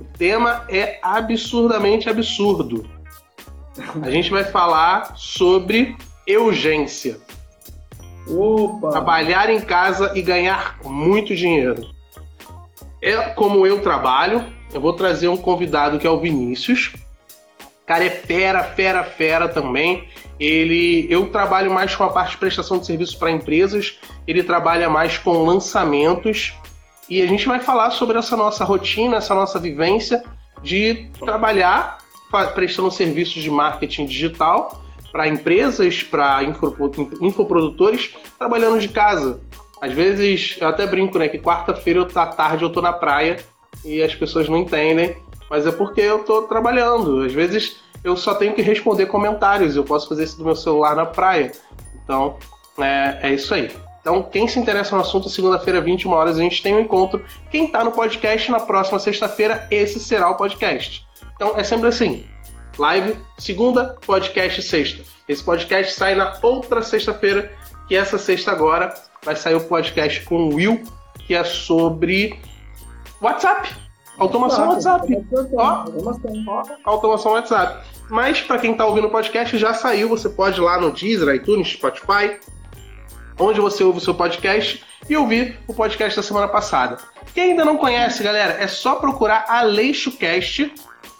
O tema é absurdamente absurdo. A gente vai falar sobre urgência. Opa! Trabalhar em casa e ganhar muito dinheiro. É como eu trabalho. Eu vou trazer um convidado que é o Vinícius. Cara, é fera, fera, fera também. Ele, eu trabalho mais com a parte de prestação de serviços para empresas. Ele trabalha mais com lançamentos. E a gente vai falar sobre essa nossa rotina, essa nossa vivência de trabalhar prestando serviços de marketing digital para empresas, para infoprodutores, trabalhando de casa. Às vezes, eu até brinco, né, que quarta-feira à tarde eu tô na praia e as pessoas não entendem, mas é porque eu tô trabalhando. Às vezes eu só tenho que responder comentários, eu posso fazer isso do meu celular na praia. Então, é, é isso aí. Então, quem se interessa no assunto, segunda-feira, 21 horas, a gente tem um encontro. Quem está no podcast, na próxima sexta-feira, esse será o podcast. Então, é sempre assim. Live, segunda, podcast sexta. Esse podcast sai na outra sexta-feira, que essa sexta agora vai sair o podcast com o Will, que é sobre WhatsApp. Automação WhatsApp. Ó, ó, automação WhatsApp. Mas para quem está ouvindo o podcast, já saiu. Você pode ir lá no Deezer, iTunes, Spotify, onde você ouve o seu podcast e ouvir o podcast da semana passada. Quem ainda não conhece, galera, é só procurar AleixoCast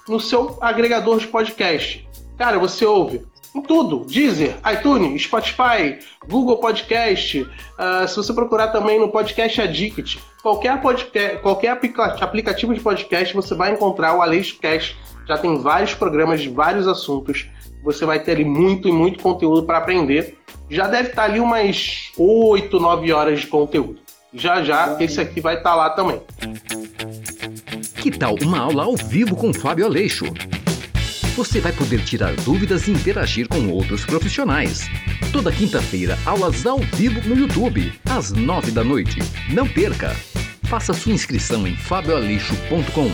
no seu agregador de podcast. Cara, você ouve em tudo: Deezer, iTunes, Spotify, Google Podcast. Uh, se você procurar também no Podcast Addict, qualquer, podcast, qualquer aplicativo de podcast, você vai encontrar o AleixoCast. Já tem vários programas de vários assuntos. Você vai ter ali muito e muito conteúdo para aprender já deve estar ali umas 8, 9 horas de conteúdo. Já já esse aqui vai estar lá também. Que tal uma aula ao vivo com Fábio Aleixo? Você vai poder tirar dúvidas e interagir com outros profissionais. Toda quinta-feira, aulas ao vivo no YouTube, às 9 da noite. Não perca! Faça sua inscrição em fabioaleixo.com.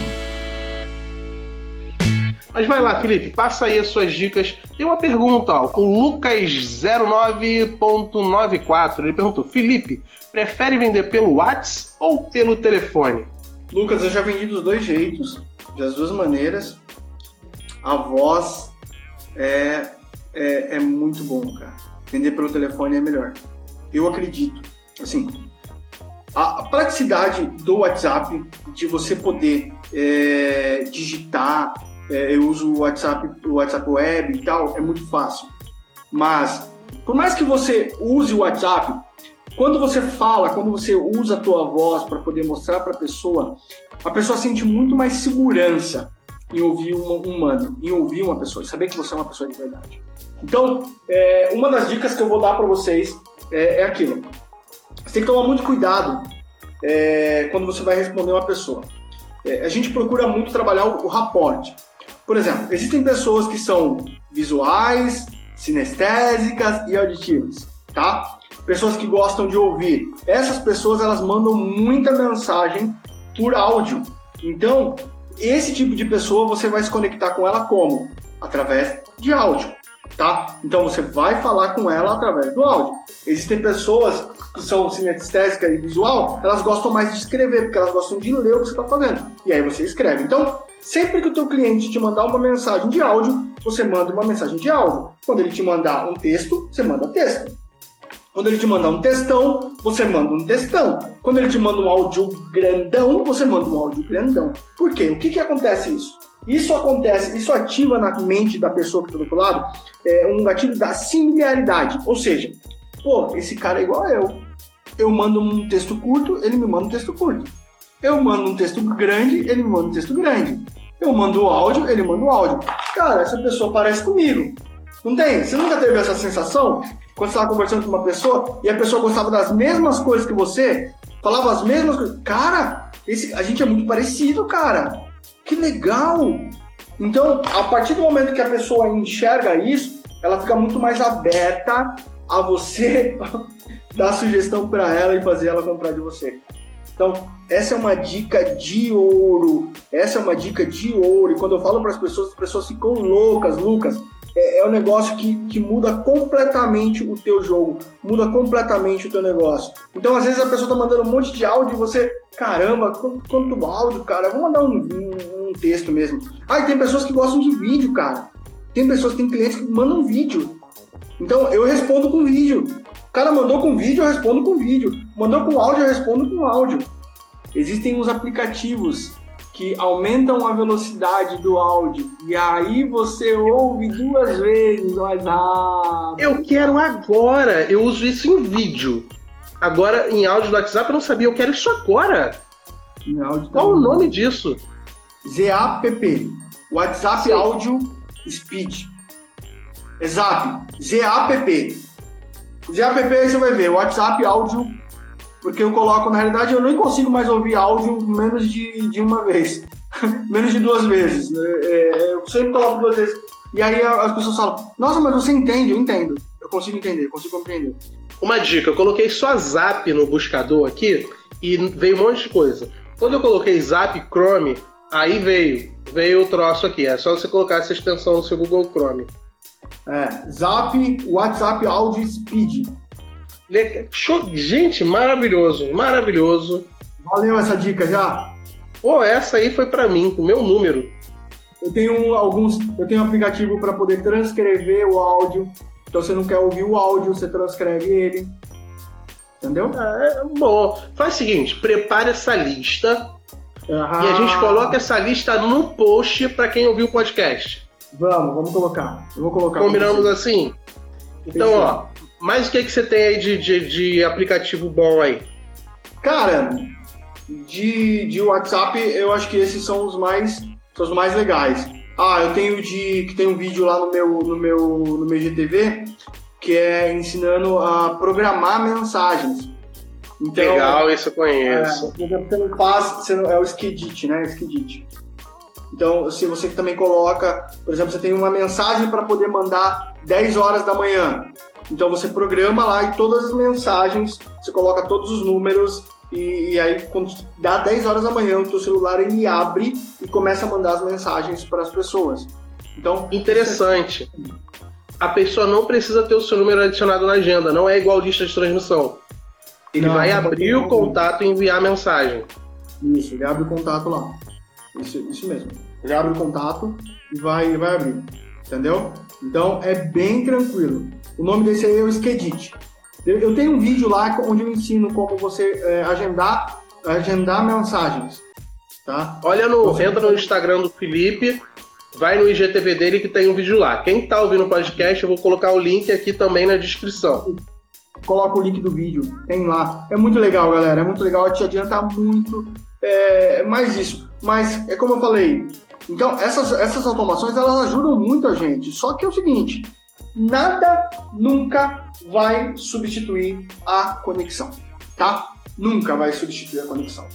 Mas vai lá, Felipe, passa aí as suas dicas. Tem uma pergunta, ó, o Lucas09.94. Ele perguntou: Felipe, prefere vender pelo WhatsApp ou pelo telefone? Lucas, eu já vendi dos dois jeitos, das duas maneiras. A voz é, é, é muito bom, cara. Vender pelo telefone é melhor. Eu acredito. Assim, a praticidade do WhatsApp, de você poder é, digitar, é, eu uso o WhatsApp, o WhatsApp Web e tal, é muito fácil. Mas, por mais que você use o WhatsApp, quando você fala, quando você usa a tua voz para poder mostrar para a pessoa, a pessoa sente muito mais segurança em ouvir um humano, em ouvir uma pessoa, em saber que você é uma pessoa de verdade. Então, é, uma das dicas que eu vou dar para vocês é, é, aquilo. Você tem que tomar muito cuidado é, quando você vai responder uma pessoa. É, a gente procura muito trabalhar o, o raporte. Por exemplo, existem pessoas que são visuais, sinestésicas e auditivas, tá? Pessoas que gostam de ouvir. Essas pessoas elas mandam muita mensagem por áudio. Então, esse tipo de pessoa você vai se conectar com ela como? Através de áudio, tá? Então você vai falar com ela através do áudio. Existem pessoas que são sinestésica e visual, elas gostam mais de escrever, porque elas gostam de ler o que você está fazendo. E aí você escreve. Então, Sempre que o teu cliente te mandar uma mensagem de áudio, você manda uma mensagem de áudio. Quando ele te mandar um texto, você manda texto. Quando ele te mandar um textão, você manda um textão. Quando ele te manda um áudio grandão, você manda um áudio grandão. Por quê? O que, que acontece isso? Isso acontece, isso ativa na mente da pessoa que está do outro lado é, um gatilho da similaridade. Ou seja, pô, esse cara é igual a eu. Eu mando um texto curto, ele me manda um texto curto. Eu mando um texto grande, ele me manda um texto grande. Eu mando o áudio, ele manda o áudio. Cara, essa pessoa parece comigo. Não tem? Você nunca teve essa sensação? Quando você estava conversando com uma pessoa e a pessoa gostava das mesmas coisas que você, falava as mesmas coisas. Cara, esse, a gente é muito parecido, cara. Que legal! Então, a partir do momento que a pessoa enxerga isso, ela fica muito mais aberta a você dar sugestão para ela e fazer ela comprar de você. Então, essa é uma dica de ouro. Essa é uma dica de ouro. E quando eu falo para as pessoas, as pessoas ficam loucas, Lucas. É, é um negócio que, que muda completamente o teu jogo, muda completamente o teu negócio. Então, às vezes, a pessoa tá mandando um monte de áudio e você, caramba, quanto, áudio, cara, vou mandar um, um, um texto mesmo. Ah, e tem pessoas que gostam de vídeo, cara. Tem pessoas, tem clientes que mandam vídeo. Então, eu respondo com vídeo. O cara mandou com vídeo, eu respondo com vídeo. Mandou com áudio, eu respondo com áudio. Existem uns aplicativos que aumentam a velocidade do áudio e aí você ouve duas vezes mais rápido. Eu quero agora, eu uso isso em vídeo. Agora, em áudio do WhatsApp, eu não sabia, eu quero isso agora. Qual o nome disso? ZAPP. WhatsApp Sim. Áudio Speed. Exato. ZAPP. ZAPP você vai ver, WhatsApp Áudio porque eu coloco, na realidade, eu nem consigo mais ouvir áudio menos de, de uma vez, menos de duas vezes. Né? É, eu sempre coloco duas vezes. E aí as pessoas falam, nossa, mas você entende? Eu entendo. Eu consigo entender, consigo compreender. Uma dica, eu coloquei só Zap no buscador aqui e veio um monte de coisa. Quando eu coloquei Zap Chrome, aí veio, veio o troço aqui. É só você colocar essa extensão no seu Google Chrome. É, Zap, WhatsApp Audio Speed. Show. Gente, maravilhoso, maravilhoso. Valeu essa dica já. Pô, essa aí foi para mim, o meu número. Eu tenho alguns, eu tenho um aplicativo para poder transcrever o áudio. Então você não quer ouvir o áudio, você transcreve ele. Entendeu? É, bom, faz o seguinte, prepare essa lista ah. e a gente coloca essa lista no post para quem ouviu o podcast. Vamos, vamos colocar. Eu vou colocar. Combinamos assim? Então, Fechou. ó, mas o que, que você tem aí de, de, de aplicativo bom aí? Cara, de, de WhatsApp, eu acho que esses são os mais, são os mais legais. Ah, eu tenho de que tem um vídeo lá no meu no meu no meu GTV que é ensinando a programar mensagens. Então, Legal, isso eu conheço. É, você não faz, você não, é o Skidit, né? Skidit. Então, se você também coloca, por exemplo, você tem uma mensagem para poder mandar 10 horas da manhã. Então você programa lá e todas as mensagens, você coloca todos os números e, e, aí quando dá 10 horas da manhã o teu celular ele abre e começa a mandar as mensagens para as pessoas. Então, interessante. A pessoa não precisa ter o seu número adicionado na agenda, não é igual lista de transmissão. Ele não, vai abrir o contato e enviar a mensagem. Isso, ele abre o contato lá. Isso, isso mesmo. Ele abre o contato e vai, vai abrir. Entendeu? Então é bem tranquilo. O nome desse aí é o Skedit. Eu, eu tenho um vídeo lá onde eu ensino como você é, agendar, agendar mensagens. Tá? Olha no, você entra no Instagram do Felipe, vai no IGTV dele que tem um vídeo lá. Quem está ouvindo o podcast, eu vou colocar o link aqui também na descrição. Coloca o link do vídeo, tem lá. É muito legal, galera. É muito legal, te adianta muito. É, mais isso. Mas é como eu falei. Então, essas, essas automações elas ajudam muito a gente. Só que é o seguinte: nada nunca vai substituir a conexão, tá? Nunca vai substituir a conexão.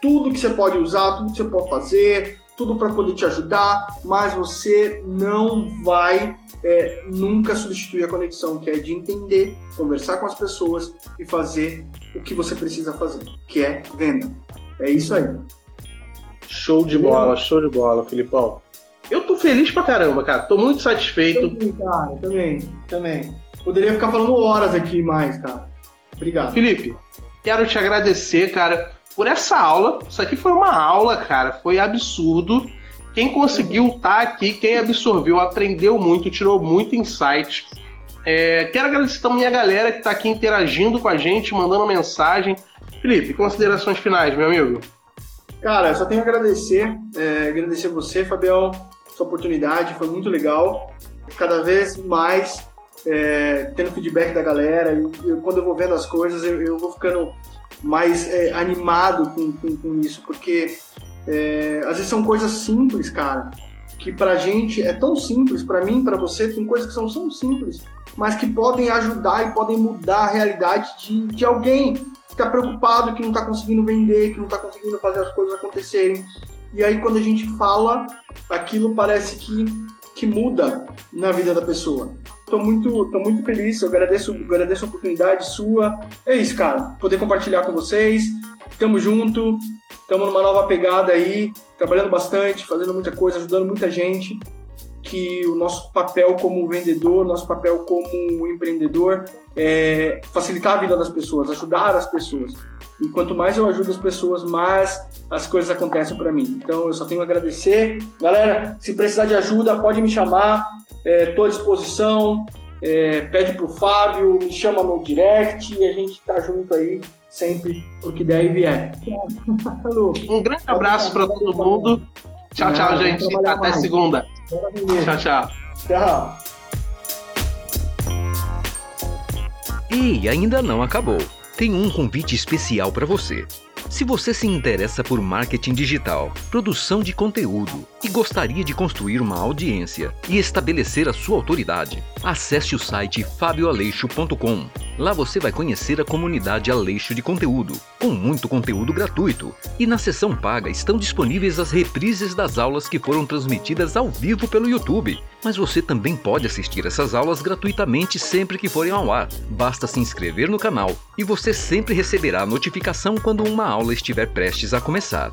Tudo que você pode usar, tudo que você pode fazer, tudo para poder te ajudar, mas você não vai é, nunca substituir a conexão, que é de entender, conversar com as pessoas e fazer o que você precisa fazer, que é venda. É isso aí. Show de bola, show de bola, Filipão. Eu tô feliz pra caramba, cara. Tô muito satisfeito. Também, cara, também, também. Poderia ficar falando horas aqui mais, cara. Obrigado. Felipe, quero te agradecer, cara, por essa aula. Isso aqui foi uma aula, cara. Foi absurdo. Quem conseguiu estar tá aqui, quem absorveu, aprendeu muito, tirou muito insight. É, quero agradecer também a galera que está aqui interagindo com a gente, mandando mensagem. Felipe, considerações finais, meu amigo. Cara, só tenho a agradecer, é, agradecer você, Fabião, essa oportunidade, foi muito legal. Cada vez mais é, tendo feedback da galera, eu, eu, quando eu vou vendo as coisas, eu, eu vou ficando mais é, animado com, com, com, isso, porque é, às vezes são coisas simples, cara, que pra gente é tão simples, pra mim, pra você, tem coisas que são tão simples, mas que podem ajudar e podem mudar a realidade de, de alguém tá preocupado, que não tá conseguindo vender, que não tá conseguindo fazer as coisas acontecerem. E aí quando a gente fala, aquilo parece que, que muda na vida da pessoa. tô muito, tô muito feliz, eu agradeço, agradeço a oportunidade sua. É isso, cara. Poder compartilhar com vocês. Tamo junto, estamos numa nova pegada aí, trabalhando bastante, fazendo muita coisa, ajudando muita gente. Que o nosso papel como vendedor, nosso papel como empreendedor é facilitar a vida das pessoas, ajudar as pessoas. E quanto mais eu ajudo as pessoas, mais as coisas acontecem para mim. Então eu só tenho a agradecer. Galera, se precisar de ajuda, pode me chamar. Estou é, à disposição. É, pede pro Fábio, me chama no direct e a gente tá junto aí sempre porque daí vier. um grande abraço para todo mundo. Tchau, tchau, gente. Até mais. segunda. Tchau, tchau. Tchau. E ainda não acabou. Tem um convite especial para você. Se você se interessa por marketing digital, produção de conteúdo e gostaria de construir uma audiência e estabelecer a sua autoridade, acesse o site fabioaleixo.com. Lá você vai conhecer a comunidade Aleixo de conteúdo, com muito conteúdo gratuito. E na seção paga estão disponíveis as reprises das aulas que foram transmitidas ao vivo pelo YouTube. Mas você também pode assistir essas aulas gratuitamente sempre que forem ao ar. Basta se inscrever no canal e você sempre receberá notificação quando uma aula estiver prestes a começar.